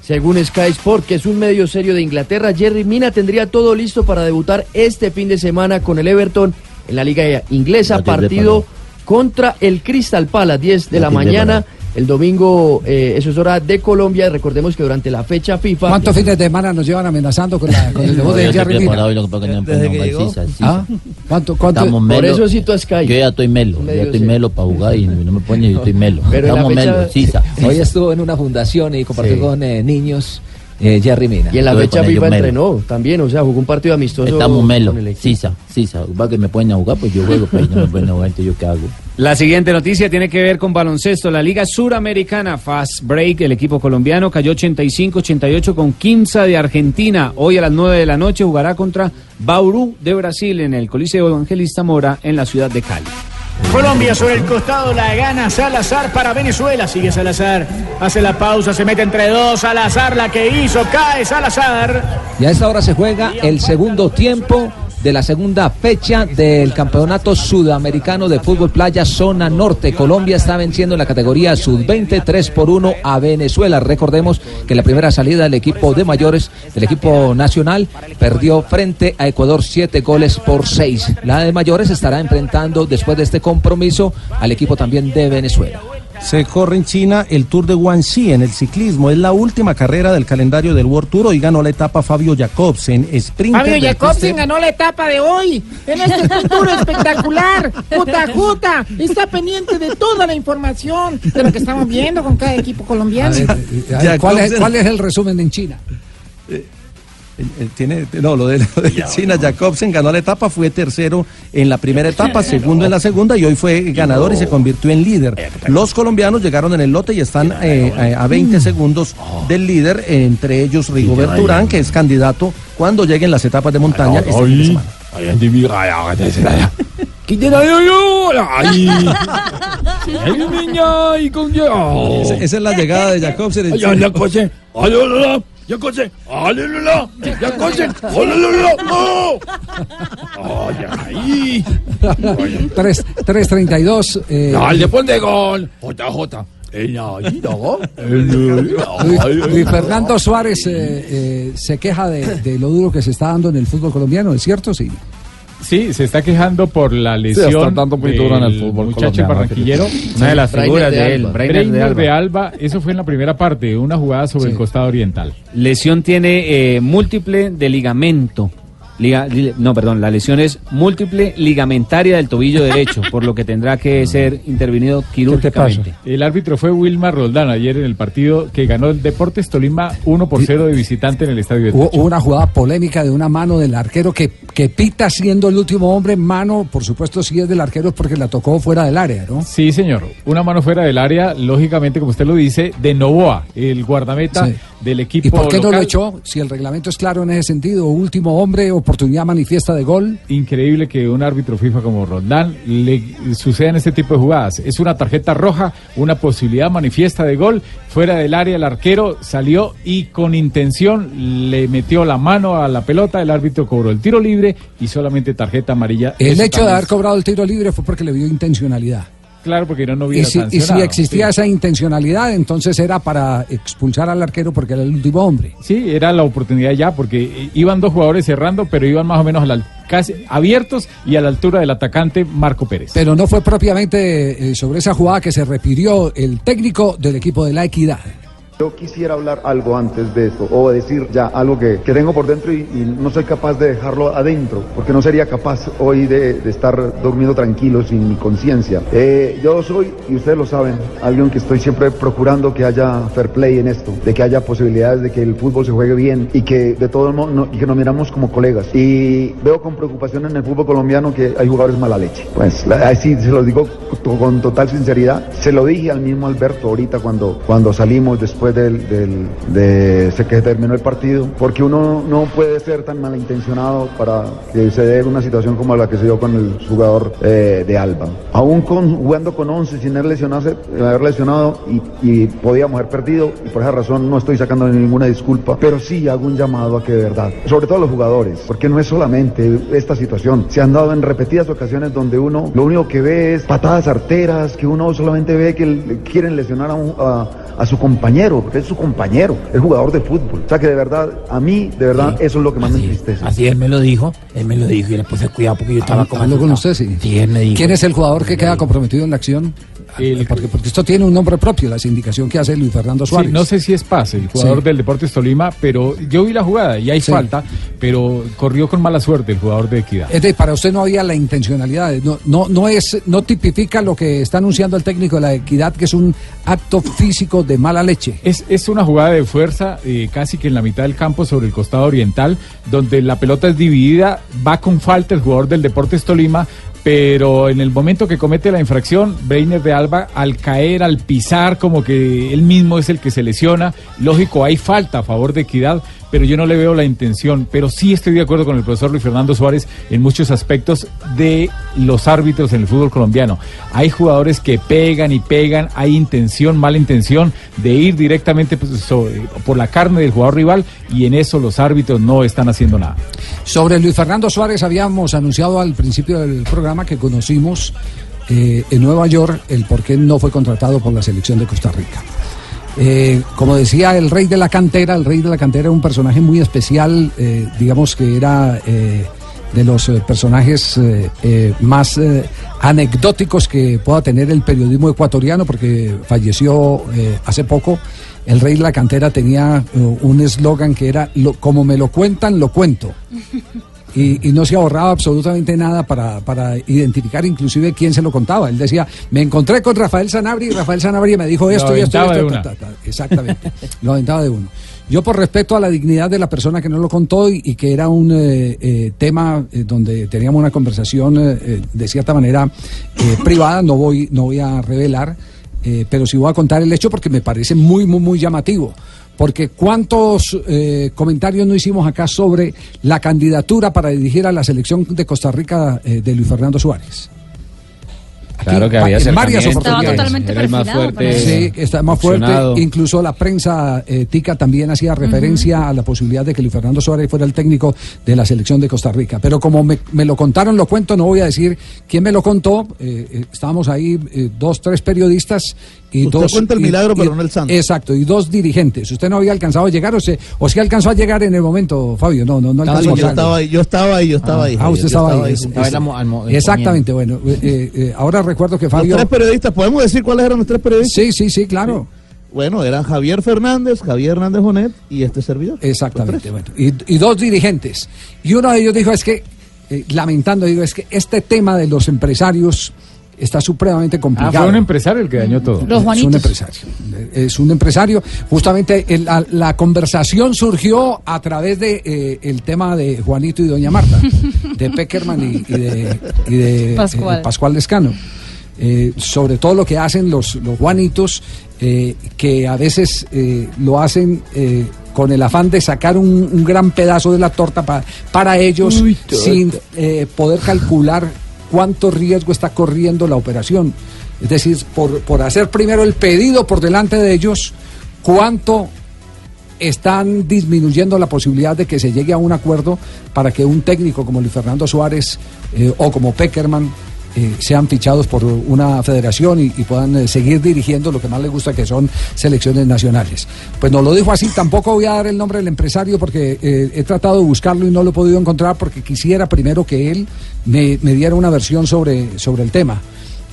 Según Sky Sport, que es un medio serio de Inglaterra, Jerry Mina tendría todo listo para debutar este fin de semana con el Everton en la liga inglesa, partido contra el Crystal Palace, 10 de la mañana. El domingo, eh, eso es hora de Colombia. Recordemos que durante la fecha FIFA. ¿Cuántos fines de semana nos llevan amenazando con, la, con el debut de Jerry Mina? ¿Ah? ¿Cuánto, cuánto? Por eso cito a Sky. Yo ya estoy melo, ya estoy melo para jugar y no me pone, yo estoy melo. Pero Estamos fecha... melo, Sisa. Hoy estuvo en una fundación y compartió con eh, niños. Eh, Jerry Mina. Y en la fecha FIFA entrenó también, o sea, jugó un partido amistoso. Estamos melo, Sisa, Sisa. Va que me pueden jugar, pues yo juego, pero no me pueden jugar, entonces yo qué hago. La siguiente noticia tiene que ver con baloncesto. La Liga Suramericana Fast Break, el equipo colombiano cayó 85-88 con Quimsa de Argentina. Hoy a las 9 de la noche jugará contra Bauru de Brasil en el Coliseo Evangelista Mora en la ciudad de Cali. Colombia sobre el costado la gana Salazar para Venezuela. Sigue Salazar. Hace la pausa, se mete entre dos. Salazar la que hizo, cae Salazar. Y a esta hora se juega el segundo tiempo de la segunda fecha del Campeonato Sudamericano de Fútbol Playa Zona Norte. Colombia está venciendo en la categoría Sub-20 3 por 1 a Venezuela. Recordemos que la primera salida del equipo de mayores, del equipo nacional, perdió frente a Ecuador 7 goles por 6. La de mayores estará enfrentando después de este compromiso al equipo también de Venezuela. Se corre en China el Tour de Guangxi en el ciclismo. Es la última carrera del calendario del World Tour. Hoy ganó la etapa Fabio Jacobsen, sprint. Fabio Jacobsen ganó la etapa de hoy en este Tour espectacular. Juta está pendiente de toda la información de lo que estamos viendo con cada equipo colombiano. ¿cuál, es, ¿Cuál es el resumen en China? Tiene, no, lo de, lo de Sina Jacobsen ganó la etapa, fue tercero en la primera etapa, segundo en la segunda y hoy fue ganador y se convirtió en líder. Los colombianos llegaron en el lote y están eh, a a 20 segundos del líder, entre ellos Rigobert Urán, que es candidato cuando lleguen las etapas de montaña. este fin de semana. Esa, esa es la llegada de Jacobsen. Ya, ya, coche. Alolala. Ya, coche. Alolala. Ya, coche. Alolala. ¡No! Ay, ay. 3 332. Eh, Dale, de gol. JJ. Luis, Luis Fernando Suárez eh, eh, se queja de, de lo duro que se está dando en el fútbol colombiano, ¿es cierto? Sí. Sí, se está quejando por la lesión. están dando muy duro en el fútbol Muchacho barranquillero. Una de las figuras de de él, Alba. Breiner, de de, Alba. Eso fue en la primera parte, una jugada sobre el costado oriental. Lesión tiene eh, múltiple de ligamento. Liga- li- no, perdón, la lesión es múltiple ligamentaria del tobillo derecho, por lo que tendrá que ser intervenido quirúrgicamente. El árbitro fue Wilmar Roldán ayer en el partido que ganó el Deportes Tolima 1 por 0 de visitante en el estadio de Hubo, una jugada polémica de una mano del arquero que, que pita siendo el último hombre. Mano, por supuesto, si es del arquero es porque la tocó fuera del área, ¿no? Sí, señor. Una mano fuera del área, lógicamente, como usted lo dice, de Novoa, el guardameta Sí. del equipo ¿Y por qué no lo echó? Si el reglamento es claro en ese sentido, último hombre, oportunidad manifiesta de gol. Increíble que un árbitro FIFA como Roldán le sucedan este tipo de jugadas. Es una tarjeta roja, una posibilidad manifiesta de gol. Fuera del área, el arquero salió y con intención le metió la mano a la pelota. El árbitro cobró el tiro libre y solamente tarjeta amarilla. El hecho de haber cobrado el tiro libre fue porque le vio intencionalidad. Claro, porque no, no Y hubiera si, y si existía Sí. esa intencionalidad, entonces era para expulsar al arquero porque era el último hombre. Sí, era la oportunidad ya, porque iban dos jugadores cerrando, pero iban más o menos a la, casi abiertos y a la altura del atacante Marco Pérez. Pero no fue propiamente eh, sobre esa jugada que se refirió el técnico del equipo de la Equidad. Yo quisiera hablar algo antes de esto, o decir ya algo que, que tengo por dentro y, y no soy capaz de dejarlo adentro, porque no sería capaz hoy de, de estar durmiendo tranquilo sin mi conciencia. Eh, yo soy, y ustedes lo saben, alguien que estoy siempre procurando que haya fair play en esto, de que haya posibilidades de que el fútbol se juegue bien y que de todo modo no- y que nos miramos como colegas. Y veo con preocupación en el fútbol colombiano que hay jugadores mala leche. Pues así se lo digo con total sinceridad. Se lo dije al mismo Alberto ahorita cuando, cuando salimos después del, del- de que terminó el partido, porque uno no puede ser tan malintencionado para que se dé una situación como la que se dio con el jugador eh, de Alba. Aún con, jugando con 11 sin haber lesionado, haber lesionado y, y podíamos haber perdido y por esa razón no estoy sacando ninguna disculpa, pero sí hago un llamado a que de verdad, sobre todo a los jugadores, porque no es solamente esta situación, se han dado en repetidas ocasiones donde uno lo único que ve es patadas arteras, que uno solamente ve que quieren lesionar a, un- a- a su compañero, porque es su compañero, es jugador de fútbol. O sea que de verdad, a mí, de verdad, eso es lo que más me entristece. Así él me lo dijo, él me lo dijo y le puse cuidado porque yo estaba como Habló con usted, sí. Sí, él me dijo. ¿Quién es el jugador que queda comprometido en la acción? Porque, porque esto tiene un nombre propio, la indicación que hace Luis Fernando Sí, Suárez. no sé si es pase, el jugador Sí. del Deportes Tolima, pero yo vi la jugada y hay Sí. falta, pero corrió con mala suerte el jugador de Equidad. Es decir, para usted no había la intencionalidad, no, no, no es, no tipifica lo que está anunciando el técnico de la equidad, que es un acto físico de mala leche. Es, es una jugada de fuerza eh, casi que en la mitad del campo sobre el costado oriental, donde la pelota es dividida, va con falta el jugador del Deportes Tolima, pero en el momento que comete la infracción, Breiner de Alba, al caer, al pisar, como que él mismo es el que se lesiona, lógico, hay falta a favor de Equidad, pero yo no le veo la intención, pero sí estoy de acuerdo con el profesor Luis Fernando Suárez en muchos aspectos de los árbitros en el fútbol colombiano. Hay jugadores que pegan y pegan, hay intención, mala intención de ir directamente pues, por la carne del jugador rival y en eso los árbitros no están haciendo nada. Sobre Luis Fernando Suárez habíamos anunciado al principio del programa que conocimos eh, en Nueva York el por qué no fue contratado por la selección de Costa Rica. Eh, como decía el rey de la cantera, el rey de la cantera era un personaje muy especial, eh, digamos que era eh, de los eh, personajes más anecdóticos que pueda tener el periodismo ecuatoriano, porque falleció hace poco. El rey de la cantera tenía un eslogan que era, lo- como me lo cuentan, lo cuento. Y, y no se ahorraba absolutamente nada para, para identificar inclusive quién se lo contaba. Él decía, me encontré con Rafael Sanabria y Rafael Sanabria me dijo Lo esto y esto y esto. ta. Exactamente, lo aventaba de uno. Yo por respeto a la dignidad de la persona que no lo contó y, y que era un eh, eh, tema eh, donde teníamos una conversación eh, de cierta manera privada, no voy, no voy a revelar, pero sí voy a contar el hecho porque me parece muy, muy, muy llamativo. Porque cuántos eh, comentarios no hicimos acá sobre la candidatura para dirigir a la selección de Costa Rica eh, de Luis Fernando Suárez. Claro que había en varias oportunidades. Estaba totalmente Era el más fuerte, Sí, está más opcionado. fuerte. Incluso la prensa eh, tica también hacía referencia a la posibilidad de que Luis Fernando Suárez fuera el técnico de la selección de Costa Rica. Pero como me, me lo contaron, lo cuento, no voy a decir quién me lo contó. Eh, eh, estábamos ahí eh, dos, tres periodistas y Usted dos. cuenta el milagro, y- pero no el santo. Exacto, y dos dirigentes. Usted no había alcanzado a llegar o se, o sí alcanzó a llegar en el momento, Fabio. No, no, no alcanzó yo a estaba ahí, yo estaba ahí, yo estaba ahí. Ah, usted estaba, ahí. exactamente, bueno. eh, eh, eh, ahora recuerdo que Los tres periodistas, ¿podemos decir cuáles eran los tres periodistas? Sí, sí, sí, claro. Bueno, eran Javier Fernández, Javier Hernández Bonet y este servidor. Exactamente, bueno. Y, y dos dirigentes. Y uno de ellos dijo, es que, eh, lamentando, digo, es que este tema de los empresarios está supremamente Ah, complicado. fue un empresario el que dañó todo. Los Es un empresario. Es un empresario. Justamente el- la, la conversación surgió a través de eh, el tema de Juanito y Doña Marta, de Peckerman y, y de, y de, Pascual. eh, Pascual Lescano. Eh, sobre todo lo que hacen los, los Juanitos, eh, que a veces eh, lo hacen con el afán de sacar un, un gran pedazo de la torta pa- para ellos Uy, sin poder calcular cuánto riesgo está corriendo la operación. Es decir, por, por hacer primero el pedido por delante de ellos, cuánto están disminuyendo la posibilidad de que se llegue a un acuerdo para que un técnico como Luis Fernando Suárez o como Peckerman eh, sean fichados por una federación y, puedan eh, seguir dirigiendo lo que más les gusta que son selecciones nacionales. Pues no lo dijo así, tampoco voy a dar el nombre del empresario porque eh, he tratado de buscarlo y no lo he podido encontrar porque quisiera primero que él me, diera una versión sobre, sobre el tema.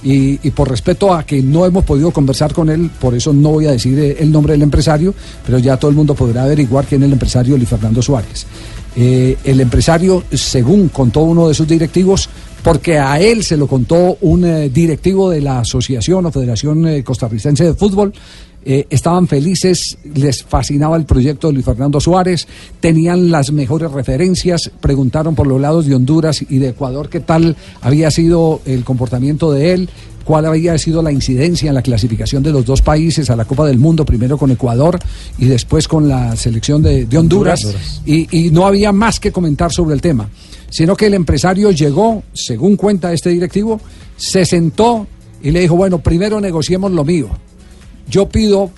Y, por respeto a que no hemos podido conversar con él, por eso no voy a decir el nombre del empresario, pero ya todo el mundo podrá averiguar quién es el empresario Luis Fernando Suárez. El empresario, según contó uno de sus directivos, porque a él se lo contó un eh, directivo de la Asociación o Federación eh, Costarricense de Fútbol, eh, estaban felices, les fascinaba el proyecto de Luis Fernando Suárez, tenían las mejores referencias, preguntaron por los lados de Honduras y de Ecuador qué tal había sido el comportamiento de él, cuál había sido la incidencia en la clasificación de los dos países a la Copa del Mundo, primero con Ecuador y después con la selección de, de Honduras, Honduras. Y, y no había más que comentar sobre el tema, sino que el empresario llegó, según cuenta este directivo, se sentó y le dijo, bueno, primero negociemos lo mío. Yo pido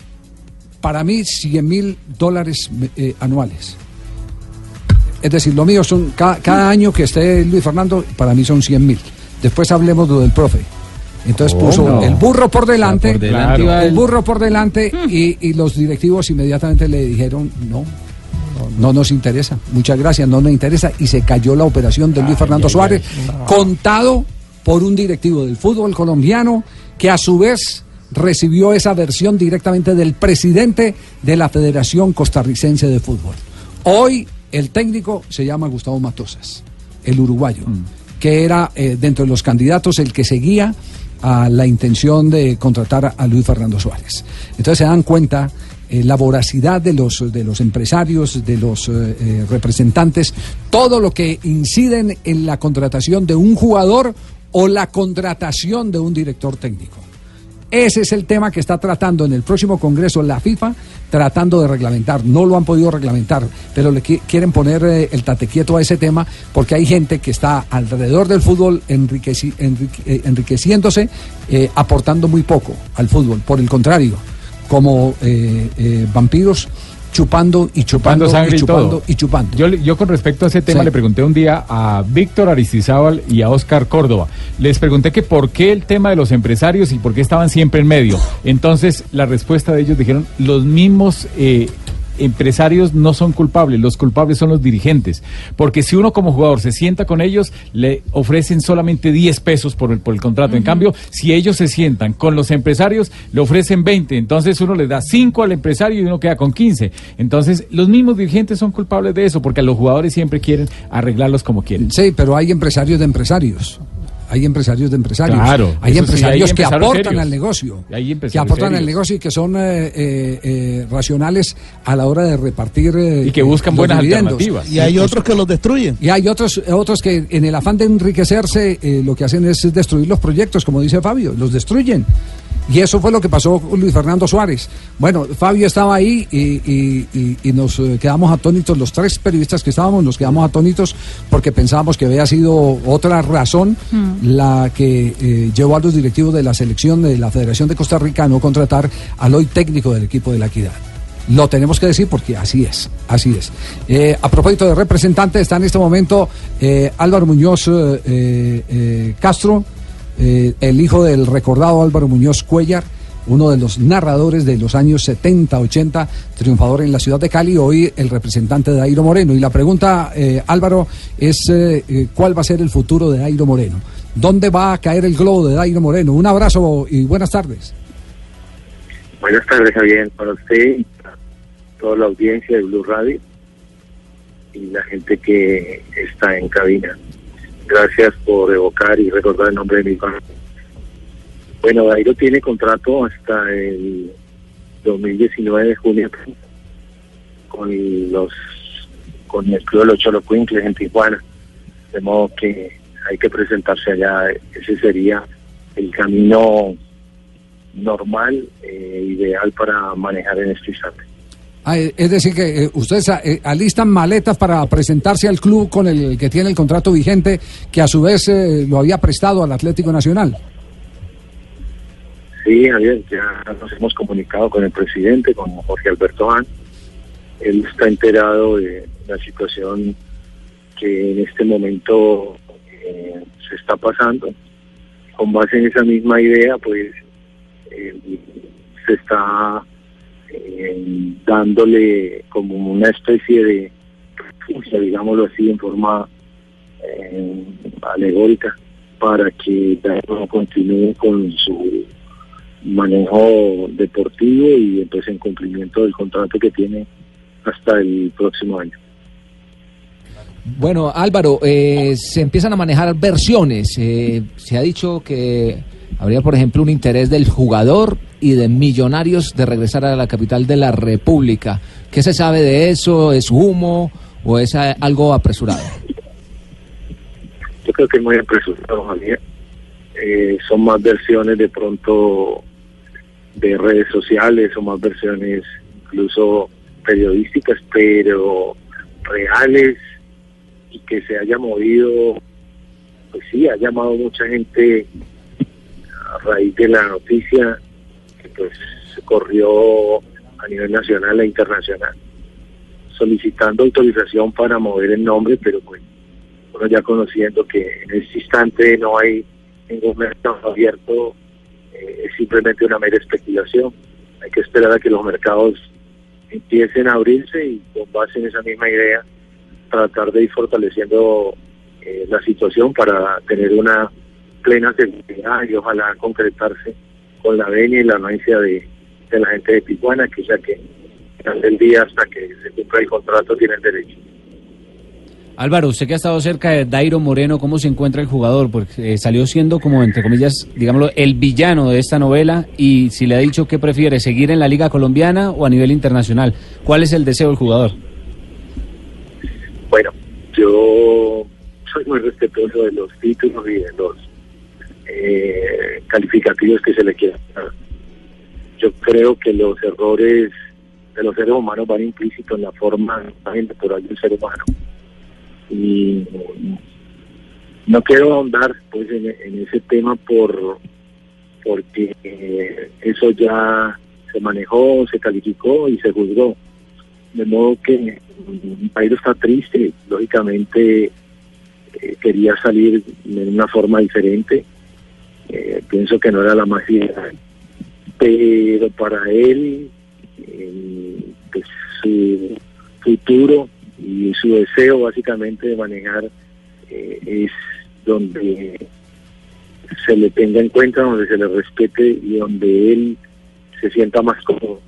para mí 100 mil dólares eh, anuales. Es decir, lo mío son, cada, cada año que esté Luis Fernando, para mí son 100 mil. Después hablemos de lo del profe. Entonces puso el burro por delante, por delante iba el el- burro por delante y, y los directivos inmediatamente le dijeron no, no nos interesa, muchas gracias, no nos interesa y se cayó la operación de Luis Fernando Suárez, contado por un directivo del fútbol colombiano que a su vez recibió esa versión directamente del presidente de la Federación Costarricense de Fútbol. Hoy el técnico se llama Gustavo Matosas, el uruguayo, que era eh, dentro de los candidatos el que seguía a la intención de contratar a Luis Fernando Suárez. Entonces se dan cuenta eh, la voracidad de los, de los empresarios, de los eh, eh, representantes, todo lo que inciden en la contratación de un jugador o la contratación de un director técnico. Ese es el tema que está tratando en el próximo Congreso la FIFA, tratando de reglamentar. No lo han podido reglamentar, pero le qui- quieren poner el tate quieto a ese tema porque hay gente que está alrededor del fútbol enriqueci- enrique- enriqueciéndose, aportando muy poco al fútbol. Por el contrario, como eh, eh, vampiros chupando y chupando, sangre y chupando y chupando. Yo, yo con respecto a ese tema Sí. le pregunté un día a Víctor Aristizábal y a Oscar Córdoba. Les pregunté que por qué el tema de los empresarios y por qué estaban siempre en medio. Entonces la respuesta de ellos dijeron los mismos eh, empresarios no son culpables, los culpables son los dirigentes. Porque si uno como jugador se sienta con ellos, le ofrecen solamente 10 pesos por el, por el contrato. En cambio, si ellos se sientan con los empresarios, le ofrecen 20. Entonces uno le da 5 al empresario y uno queda con 15. Entonces los mismos dirigentes son culpables de eso, porque los jugadores siempre quieren arreglarlos como quieren. Sí, pero hay empresarios de empresarios. Hay empresarios de empresarios. Claro, hay sí, empresarios hay que empresarios aportan serios. al negocio. Hay Que aportan al negocio y que son eh, eh, eh, racionales a la hora de repartir. eh, Y que buscan buenas dividendos. alternativas. Y hay otros que los destruyen. Y hay otros, otros que en el afán de enriquecerse eh, lo que hacen es destruir los proyectos, como dice Fabio, los destruyen. Y eso fue lo que pasó con Luis Fernando Suárez. Bueno, Fabio estaba ahí y, y- y- y nos eh, quedamos atónitos, los tres periodistas que estábamos, nos quedamos atónitos porque pensábamos que había sido otra razón la que eh, llevó a los directivos de la selección de la Federación de Costa Rica a no contratar al hoy técnico del equipo de la Equidad. Lo tenemos que decir porque así es, así es. Eh, a propósito de representantes, está en este momento eh, Álvaro Muñoz Castro, eh, el hijo del recordado Álvaro Muñoz Cuellar, uno de los narradores de los años 70, 80, triunfador en la ciudad de Cali, hoy el representante de Dairo Moreno. Y la pregunta, eh, Álvaro, es eh, eh, ¿cuál va a ser el futuro de Dairo Moreno? ¿Dónde va a caer el globo de Dairo Moreno? Un abrazo y buenas tardes. Buenas tardes, Javier, para usted y para toda la audiencia de Blue Radio y la gente que está en cabina. Gracias por evocar y recordar el nombre de mi padre. Bueno, Dairo tiene contrato hasta el 2019, junio, con los con el Club de los Cholocuincles en Tijuana. De modo que hay que presentarse allá. Ese sería el camino normal, eh, ideal para manejar en este instante. Ah, eh, es decir, que eh, ustedes eh, alistan maletas para presentarse al club con el que tiene el contrato vigente, que a su vez lo había prestado al Atlético Nacional. Sí, Javier, ya nos hemos comunicado con el presidente, con Jorge Alberto Han. Él está enterado de la situación que en este momento se está pasando. Con base en esa misma idea, pues se está eh, dándole como una especie de digámoslo así, en forma eh, alegórica, para que continúe con su manejo deportivo y entonces en cumplimiento del contrato que tiene hasta el próximo año. Bueno, Álvaro, eh, se empiezan a manejar versiones. eh, se ha dicho que habría, por ejemplo, un interés del jugador y de millonarios de regresar a la capital de la República. ¿Qué se sabe de eso? ¿Es humo o es algo apresurado? Yo creo que es muy apresurado, Javier. Eh, son más versiones de pronto de redes sociales, son más versiones incluso periodísticas, pero reales y que se haya movido, pues sí, ha llamado mucha gente raíz de la noticia que pues corrió a nivel nacional e internacional, solicitando autorización para mover el nombre, pero pues uno ya conociendo que en este instante no hay ningún mercado abierto, eh, es simplemente una mera especulación. Hay que esperar a que los mercados empiecen a abrirse y con base en esa misma idea tratar de ir fortaleciendo eh, la situación para tener una plena seguridad y ojalá concretarse con la venia y la anuencia de, de la gente de Tijuana, que ya que final del día hasta que se cumpla el contrato tienen derecho. Álvaro, usted que ha estado cerca de Dairo Moreno, ¿cómo se encuentra el jugador? Porque eh, salió siendo como, entre comillas, digámoslo, el villano de esta novela y si le ha dicho que prefiere, seguir en la Liga Colombiana o a nivel internacional. ¿Cuál es el deseo del jugador? Bueno, yo soy muy respetuoso de los títulos y de los eh, calificativos que se le quieran. Yo creo que los errores de los seres humanos van implícitos en la forma natural del ser humano. Y no quiero ahondar pues en, ese tema por porque eso ya se manejó, se calificó y se juzgó. De modo que mm, Jairo está triste, lógicamente eh, quería salir de una forma diferente. Eh, pienso que no era la más ideal. Pero para él, pues, su futuro y su deseo básicamente de manejar eh, es donde se le tenga en cuenta, donde se le respete y donde él se sienta más cómodo.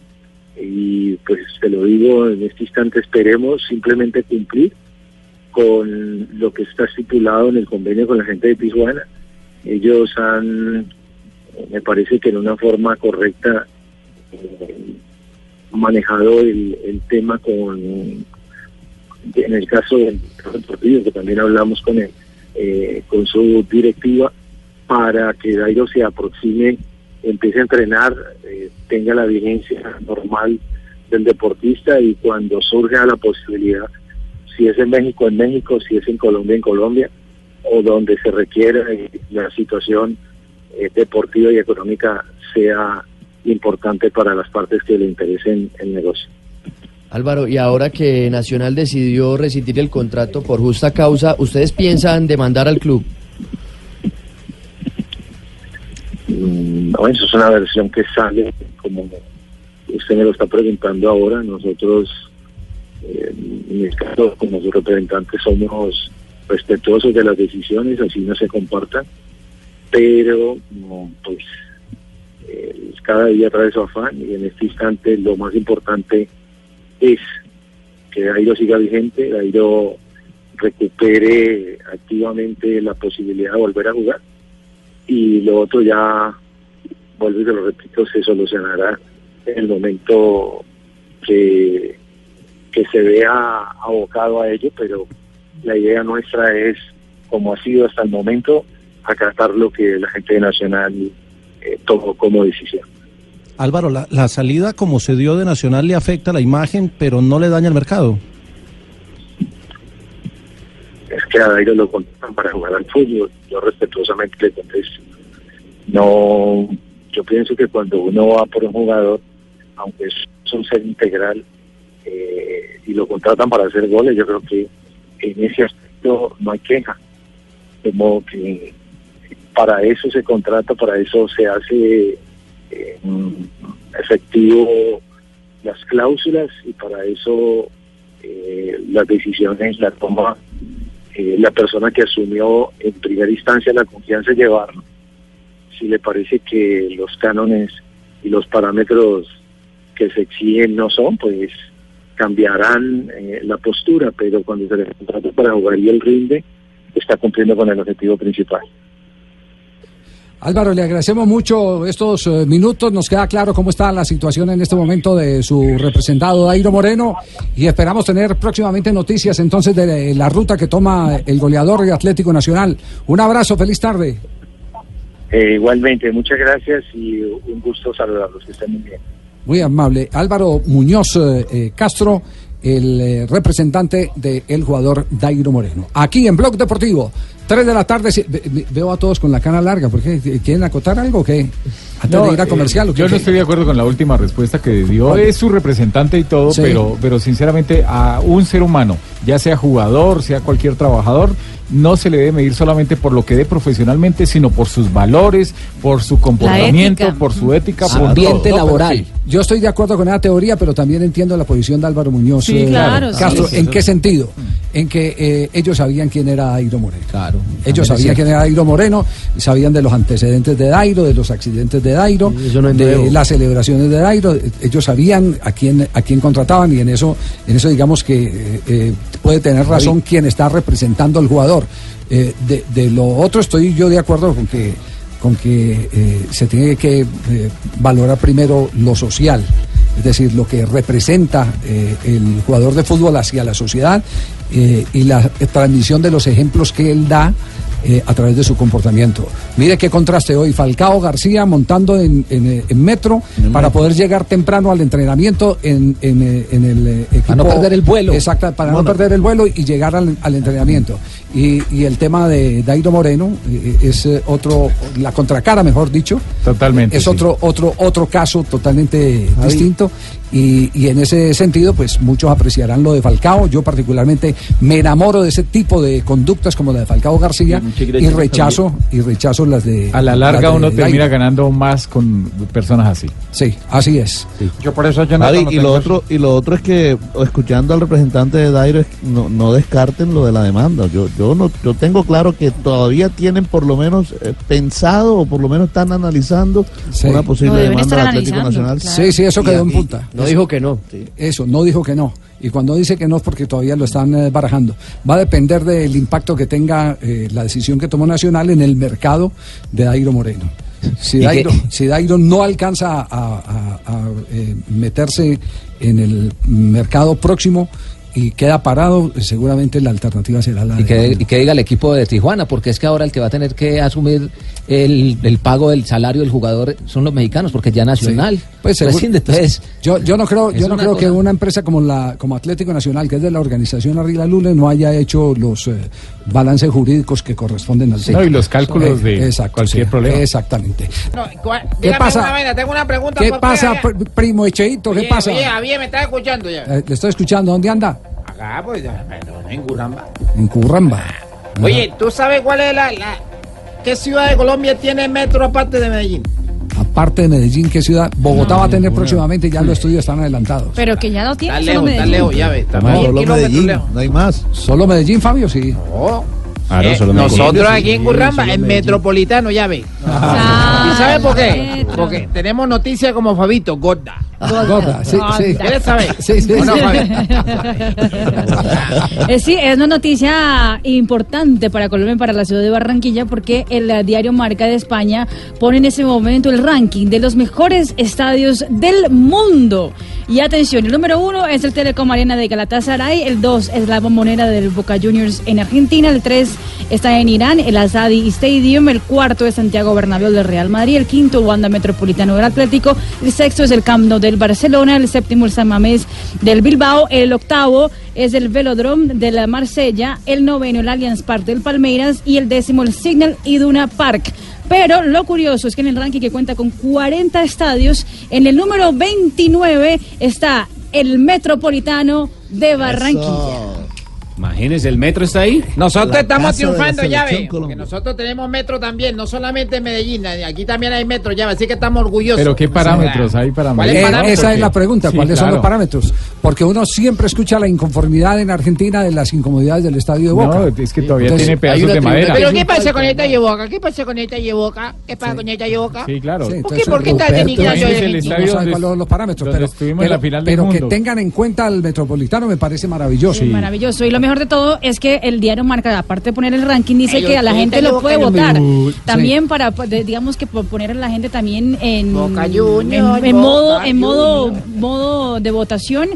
Y pues te lo digo, en este instante esperemos simplemente cumplir con lo que está estipulado en el convenio con la gente de Tijuana Ellos han, me parece que en una forma correcta, eh, manejado el, el tema con, en el caso del deportivo, que también hablamos con él, eh, con su directiva, para que Dairo se aproxime, empiece a entrenar, eh, tenga la vigencia normal del deportista y cuando surja la posibilidad, si es en México, en México, si es en Colombia, en Colombia, o donde se requiera la situación eh, deportiva y económica sea importante para las partes que le interesen el negocio. Álvaro, y ahora que Nacional decidió rescindir el contrato por justa causa, ¿ustedes piensan demandar al club? Mm, No, eso es una versión que sale, como usted me lo está preguntando ahora. Nosotros, eh, en el caso, como sus representantes, somos respetuosos de las decisiones, así no se comportan, pero pues eh, cada día trae su afán y en este instante lo más importante es que Dairo siga vigente, Dairo recupere activamente la posibilidad de volver a jugar y lo otro ya, vuelvo y te lo repito, se solucionará en el momento que, que se vea abocado a ello, pero la idea nuestra es, como ha sido hasta el momento, acatar lo que la gente de Nacional eh, tomó como decisión. Álvaro, la, la salida como se dio de Nacional le afecta la imagen, pero no le daña el mercado. es que a Dairo lo contratan para jugar al fútbol. Yo respetuosamente le contesto. No, yo pienso que cuando uno va por un jugador, aunque es un ser integral, eh, y lo contratan para hacer goles, yo creo que en ese aspecto no hay queja. De modo que para eso se contrata, para eso se hace eh, efectivo las cláusulas y para eso eh, las decisiones las toma eh, la persona que asumió en primera instancia la confianza de llevarlo. Si le parece que los cánones y los parámetros que se exigen no son, pues cambiarán eh, la postura, pero cuando se le contrata para jugar y él rinde, está cumpliendo con el objetivo principal. Álvaro, le agradecemos mucho estos eh, minutos. Nos queda claro cómo está la situación en este momento de su representado Dairo Moreno y esperamos tener próximamente noticias entonces de la ruta que toma el goleador de Atlético Nacional. Un abrazo, feliz tarde. Eh, igualmente, muchas gracias y un gusto saludarlos, que estén muy bien. Muy amable. Álvaro Muñoz eh, eh, Castro, el eh, representante del jugador Dairo Moreno. Aquí en Blog Deportivo, 3 de la tarde. si- ve- ve- Veo a todos con la cara larga. ¿Por qué? ¿Quieren acotar algo o qué? Antes de ir a eh, comercial. ¿o qué? yo no estoy de acuerdo con la última respuesta que dio. Es su representante y todo, Sí. pero, pero sinceramente a un ser humano, ya sea jugador, sea cualquier trabajador, no se le debe medir solamente por lo que dé profesionalmente, sino por sus valores, por su comportamiento, por su ética, por Ambiente todo. laboral. Yo estoy de acuerdo con esa teoría, pero también entiendo la posición de Álvaro Muñoz Sí, eh, claro, Castro. sí, sí, ¿En sí. qué sentido? En que eh, ellos sabían quién era Dairo Moreno. Claro. Ellos sabían quién era Dairo Moreno, sabían de los antecedentes de Dairo, de los accidentes de Dairo, no de las celebraciones de Dairo. Ellos sabían a quién a quién contrataban y en eso en eso digamos que eh, eh, puede tener razón quien está representando al jugador. Eh, de, de lo otro estoy yo de acuerdo con que con que eh, se tiene que eh, valorar primero lo social, es decir, lo que representa eh, el jugador de fútbol hacia la sociedad eh, y la transmisión de los ejemplos que él da eh, a través de su comportamiento. Mire qué contraste hoy, Falcao García montando en, en, eh, en metro para poder llegar temprano al entrenamiento en, en, eh, en el eh, equipo. Para no perder el vuelo. Exacto, para no perder el vuelo y llegar al, al entrenamiento. Y, y el tema de Dairo Moreno eh, es eh, otro, la contracara, mejor dicho. Totalmente. Es sí. otro, otro, otro caso totalmente distinto. Y, y en ese sentido, pues muchos apreciarán lo de Falcao. Yo particularmente me enamoro de ese tipo de conductas como la de Falcao García y rechazo, y rechazo las de A la larga uno termina ganando más con personas así. Sí, así es. Yo por eso yo Javi, y lo otro y lo otro es que escuchando al representante de Dairo es- no, no descarten lo de la demanda. Yo yo no yo tengo claro que todavía tienen por lo menos eh, pensado o por lo menos están analizando Sí. una posible demanda del Atlético analizando, Nacional. claro. Sí, sí, eso quedó en y- punta. No dijo que no. Eso, no dijo que no. Y cuando dice que no es porque todavía lo están eh, barajando. Va a depender del impacto que tenga eh, la decisión que tomó Nacional en el mercado de Dairo Moreno. Si. Dairo, si Dairo no alcanza a, a- a, eh, meterse en el mercado próximo y queda parado, seguramente la alternativa será la Y de que, y que diga el equipo de Tijuana, porque es que ahora el que va a tener que asumir el, el pago del salario del jugador son los mexicanos, porque ya Nacional. Sí. Pues, Pues, seguro- sí, entonces, yo, yo no creo, yo no creo que una empresa como la como Atlético Nacional, que es de la organización Arriba Lule, no haya hecho los eh, balances jurídicos que corresponden al No, sector. y los cálculos de exacto, cualquier sí, problema. Exactamente. ¿Qué pasa? Una vaina, tengo una pregunta. ¿Qué pasa, primo Echeito? ¿Qué pasa? Oye, Javier, me está escuchando ya. Eh, le estoy escuchando. ¿Dónde anda? Acá, pues, en Curamba. En Curramba. Oye, ¿tú sabes cuál es la, la- ¿Qué ciudad de Colombia tiene metro aparte de Medellín? Aparte de Medellín, ¿qué ciudad? Bogotá va a tener próximamente, ya los estudios están adelantados. Pero que ya lo tiene. Está lejos, está lejos, ya ves. Está No, mil solo Medellín. No hay más. ¿Solo Medellín, Fabio? Sí. No. Claro, Eh, solo Medellín. nosotros aquí en Curramba, en. Metropolitano, ya ves. Ah, ¿Y sabe por qué? Metro. Porque tenemos noticias como Fabito, gorda. Gorda, sí, sí. ¿Quieres saber? Sí, sí, ¿O no, sí. Eh, sí, es una noticia importante para Colombia y para la ciudad de Barranquilla porque el eh, diario Marca de España pone en ese momento el ranking de los mejores estadios del mundo. Y atención, el número uno es el Telecom Arena de Galatasaray, el dos es la bombonera del Boca Juniors en Argentina, el tres está en Irán, el Azadi Stadium, el cuarto es Santiago Bernabéu del Real Madrid, el quinto Wanda Metropolitano del Atlético, el sexto es el Camp Nou del Barcelona, el séptimo el San Mamés del Bilbao, el octavo es el Velodrome de la Marsella, el noveno el Allianz Park del Palmeiras y el décimo el Signal Iduna Park. Pero lo curioso es que en el ranking que cuenta con 40 estadios, en el número 29 está el Metropolitano de Barranquilla. Imagínese, el metro está ahí. Nosotros La estamos de triunfando, ya ve. Porque nosotros tenemos metro también, no solamente en Medellín, aquí también hay metro, ya ve. Así que estamos orgullosos. Pero ¿qué parámetros hay para ¿Cuál es Eh, el parámetro? esa es la pregunta, Sí, ¿cuáles son claro. los parámetros? Porque uno siempre escucha la inconformidad en Argentina de las incomodidades del estadio de Boca. No, es que todavía Entonces, tiene pedazos de madera. Pero ¿qué pasa con esta Yevoca? ¿Qué pasa con esta Yevoca? ¿Qué pasa con esta Yevoca? Sí, claro. Sí, ¿Por entonces, qué? ¿Por qué Ruperto, denigrando el el no estadio donde- cuáles son los parámetros, pero, estuvimos en pero- la final del pero que tengan en cuenta al Metropolitano me parece maravilloso. Maravilloso. Y lo mejor de todo es que el diario Marca, aparte de poner el ranking, dice Ay, que a la gente te lo puede votar. También para, pues, digamos que por poner a la gente también en, Boca en, modo, Boca en modo, modo de votación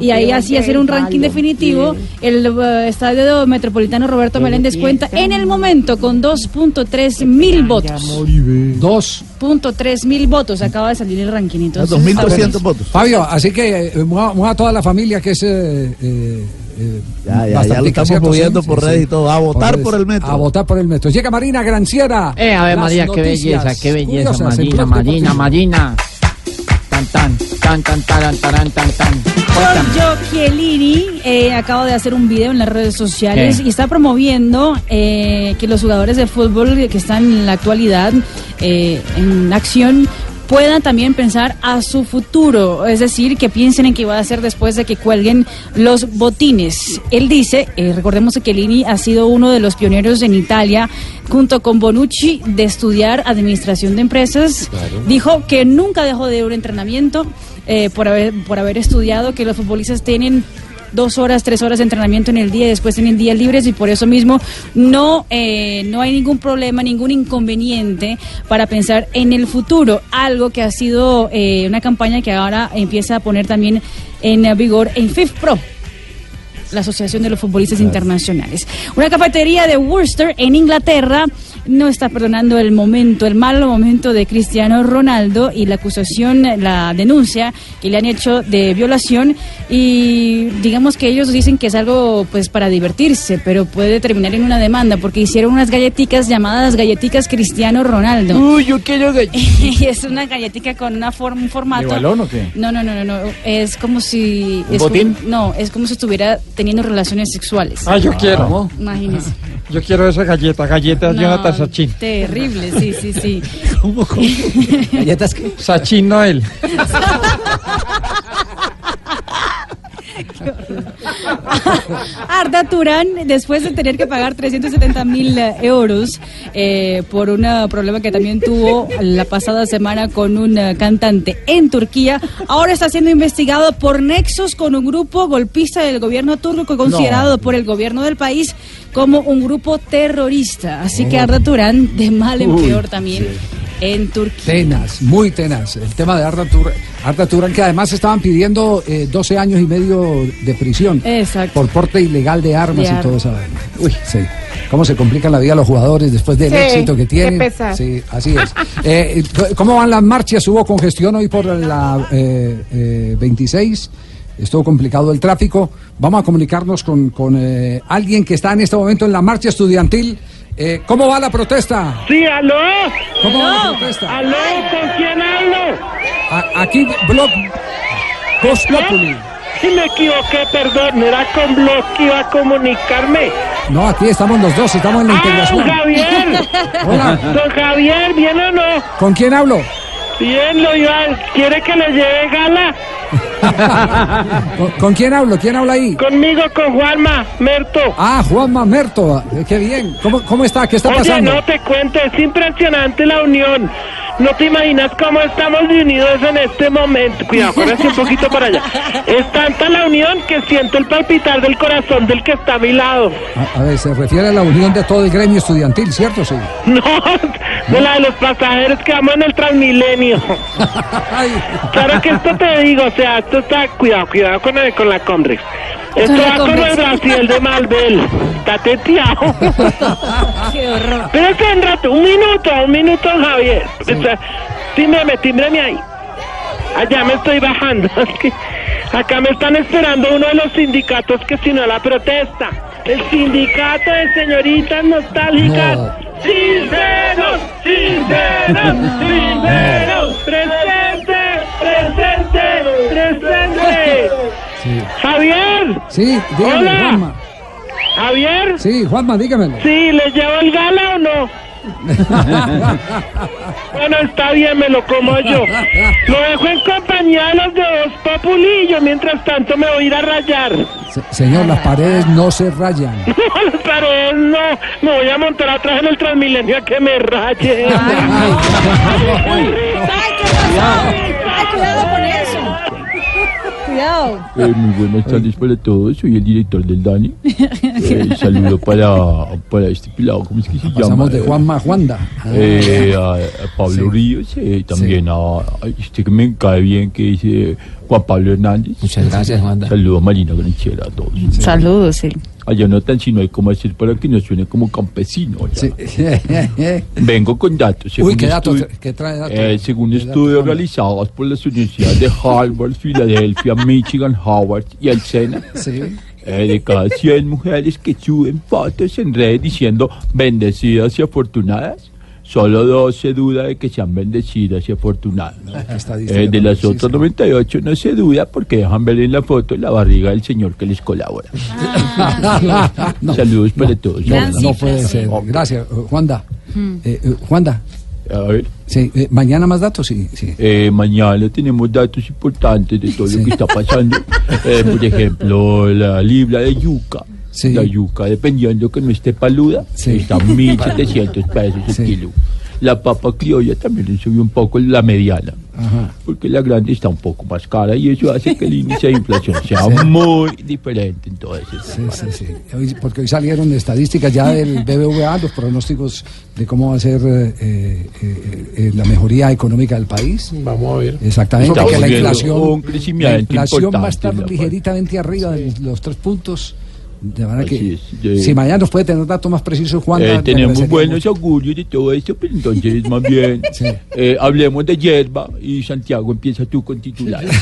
y ahí así hacer un ranking definitivo. El eh, estadio metropolitano Roberto Meléndez cuenta en el momento con 2.3 mil votos. 2.3 mil votos. Acaba de salir el ranking. Entonces, está 2.300 buenísimo. votos. Fabio, así que eh, mueva, mueva a toda la familia que es... eh, eh, eh, Ya, ya, ya lo estamos moviendo por redes y todo. A votar por el metro. A votar por el metro. Llega Marina Granciera. Eh, a ver, Las María, qué belleza, qué belleza, Marina, Marina, Deportivo. Marina. Tan, tan, tan, tan, tan, tan, tan, tan. Giorgio Chiellini eh, acaba de hacer un video en las redes sociales ¿Qué? y está promoviendo eh, que los jugadores de fútbol que están en la actualidad eh, en acción puedan también pensar a su futuro, es decir, que piensen en qué va a hacer después de que cuelguen los botines. Él dice, eh, recordemos que Chiellini ha sido uno de los pioneros en Italia, junto con Bonucci, de estudiar administración de empresas. Dijo que nunca dejó de ir a un entrenamiento eh, por, haber, por haber estudiado que los futbolistas tienen dos horas, tres horas de entrenamiento en el día y después tienen días libres y por eso mismo no, eh, no hay ningún problema, ningún inconveniente para pensar en el futuro. Algo que ha sido eh, una campaña que ahora empieza a poner también en vigor en FIFPro la Asociación de los Futbolistas Internacionales. Una cafetería de Worcester en Inglaterra no está perdonando el momento, el mal momento de Cristiano Ronaldo y la acusación, la denuncia que le han hecho de violación y digamos que ellos dicen que es algo pues para divertirse, pero puede terminar en una demanda porque hicieron unas galletitas llamadas galletitas Cristiano Ronaldo. Uy, yo quiero y es una galletica con una forma, un formato. ¿De balón o qué? No, no, no, no, no. Es como si. ¿Un es botín? como- no, es como si estuviera teniendo relaciones sexuales. Ah, yo quiero. Imagínese. Yo quiero esa galleta, galletas No, Jonathan Sachin. Terrible, sí, sí, sí. ¿Cómo, cómo? ¿Galletas qué? Sachin Noel. Arda Turán, después de tener que pagar 370 mil euros eh, por un problema que también tuvo la pasada semana con un eh, cantante en Turquía, ahora está siendo investigado por nexos con un grupo golpista del gobierno turco considerado por el gobierno del país como un grupo terrorista. Así que Arda Turán, de mal en Uy, peor también. En Turquía. Tenaz, muy tenaz. El tema de Arda, Tur Arda Turán, que además estaban pidiendo eh, 12 años y medio de prisión Exacto. por porte ilegal de armas De y todo eso. Uy, sí. ¿Cómo se complica la vida a los jugadores después del Sí, éxito que tienen? pesar. Sí, así es. Eh, ¿Cómo van las marchas? ¿Hubo congestión hoy por la eh, eh, 26? Estuvo complicado el tráfico. Vamos a comunicarnos con, con eh, alguien que está en este momento en la marcha estudiantil. Eh, ¿Cómo va la protesta? Sí, aló. ¿Cómo va la protesta? Aló, ¿con quién hablo? A- aquí, Blog Voz Populi. Si me equivoqué, perdón, era con Blog que iba a comunicarme. No, aquí estamos los dos, estamos en la ¡Ah, integración. don Javier! Hola. Don Javier, ¿bien o no? ¿Con quién hablo? Bien, lo iba. ¿Quiere que le lleve gala? ¿Con, con quién hablo? ¿Quién habla ahí? Conmigo, con Juanma, Merto. Ah, Juan Mamerto. Eh, qué bien. ¿Cómo, cómo está? ¿Qué está Oye, pasando? no te cuento, es impresionante la unión. No te imaginas cómo estamos unidos en este momento. Cuidado, córrese un poquito para allá. Es tanta la unión que siento el palpitar del corazón del que está a mi lado. A, a ver, se refiere a la unión de todo el gremio estudiantil, ¿cierto? Sí. No, de la de los pasajeros que vamos en el Transmilenio. Claro que esto te digo, o sea, esto está, cuidado, cuidado con, el- con la Condrex. Esto va como el. Brasil de Malbel. Está teteado. Qué horror. Pero es un rato, un minuto, un minuto, Javier. O sea, Tímbrame, tímbrame ahí. Allá me estoy bajando. Acá me están esperando uno de los sindicatos que si no la protesta. El sindicato de señoritas nostálgicas. Sinceros, sinceros, sinceros. Presente, presente, presente. Javier. Sí, dígame, Hola. Javier. Sí, Juanma, dígamelo. Sí, ¿le llevo el gala o no? Bueno, está bien, me lo como yo. Lo dejo en compañía de los de Voz Populi y yo mientras tanto me voy a ir a rayar. Se- señor, las paredes no se rayan. Pero no, me voy a montar atrás en el Transmilenio a que me raye. Ay, cuidado con eso. Cuidado. Eh, muy buenas tardes para todos, soy el director del DANI. Eh, saludo para, para este pelado, ¿cómo es que se llama? Pasamos de Juanma a Juanda. Eh, a, a Pablo Ríos, eh, también a, a este que me cae bien, que es eh, Juan Pablo Hernández. Muchas gracias, Juanda. Saludo a Marina Granchera, a todos. Saludos, sí. Allá no tan si no hay cómo hacer para que no suene como campesino. ya. Vengo con datos. Uy, según qué datos, estudio- qué trae datos. eh, según ¿Qué datos, estudios realizados por las universidades de Harvard, Filadelfia, Michigan, Howard y el SENA, eh, de cada 100 mujeres que suben fotos en redes diciendo bendecidas y afortunadas, solo dos se duda de que sean bendecidas y afortunadas. Eh, de las otras 98 no se duda porque dejan ver en la foto la barriga del señor que les colabora. No, Saludos para todos. No, no puede ser. Gracias, eh, Juanda. Eh, eh, Juanda. A ver. Sí, eh, mañana más datos, sí. sí. Eh, mañana tenemos datos importantes de todo lo que está pasando. Eh, por ejemplo, la libra de yuca. La yuca, dependiendo que no esté paluda, está a 1.700 pesos el kilo. La papa criolla también le subió un poco la mediana, Ajá. porque la grande está un poco más cara y eso hace que el índice de inflación sea Sí. muy diferente en todo. Sí, sí, sí. Hoy- porque hoy salieron estadísticas ya del BBVA, los pronósticos de cómo va a ser eh, eh, eh, la mejoría económica del país. Vamos a ver. Exactamente, Estamos que la inflación, un crecimiento la inflación va a estar ligeritamente arriba de los tres puntos. De manera Así que, es, eh. si mañana nos puede tener datos más precisos, Juan. Eh, tenemos buenos augurios de todo esto, pero entonces más bien eh, hablemos de hierba y Santiago empieza tú con titulares.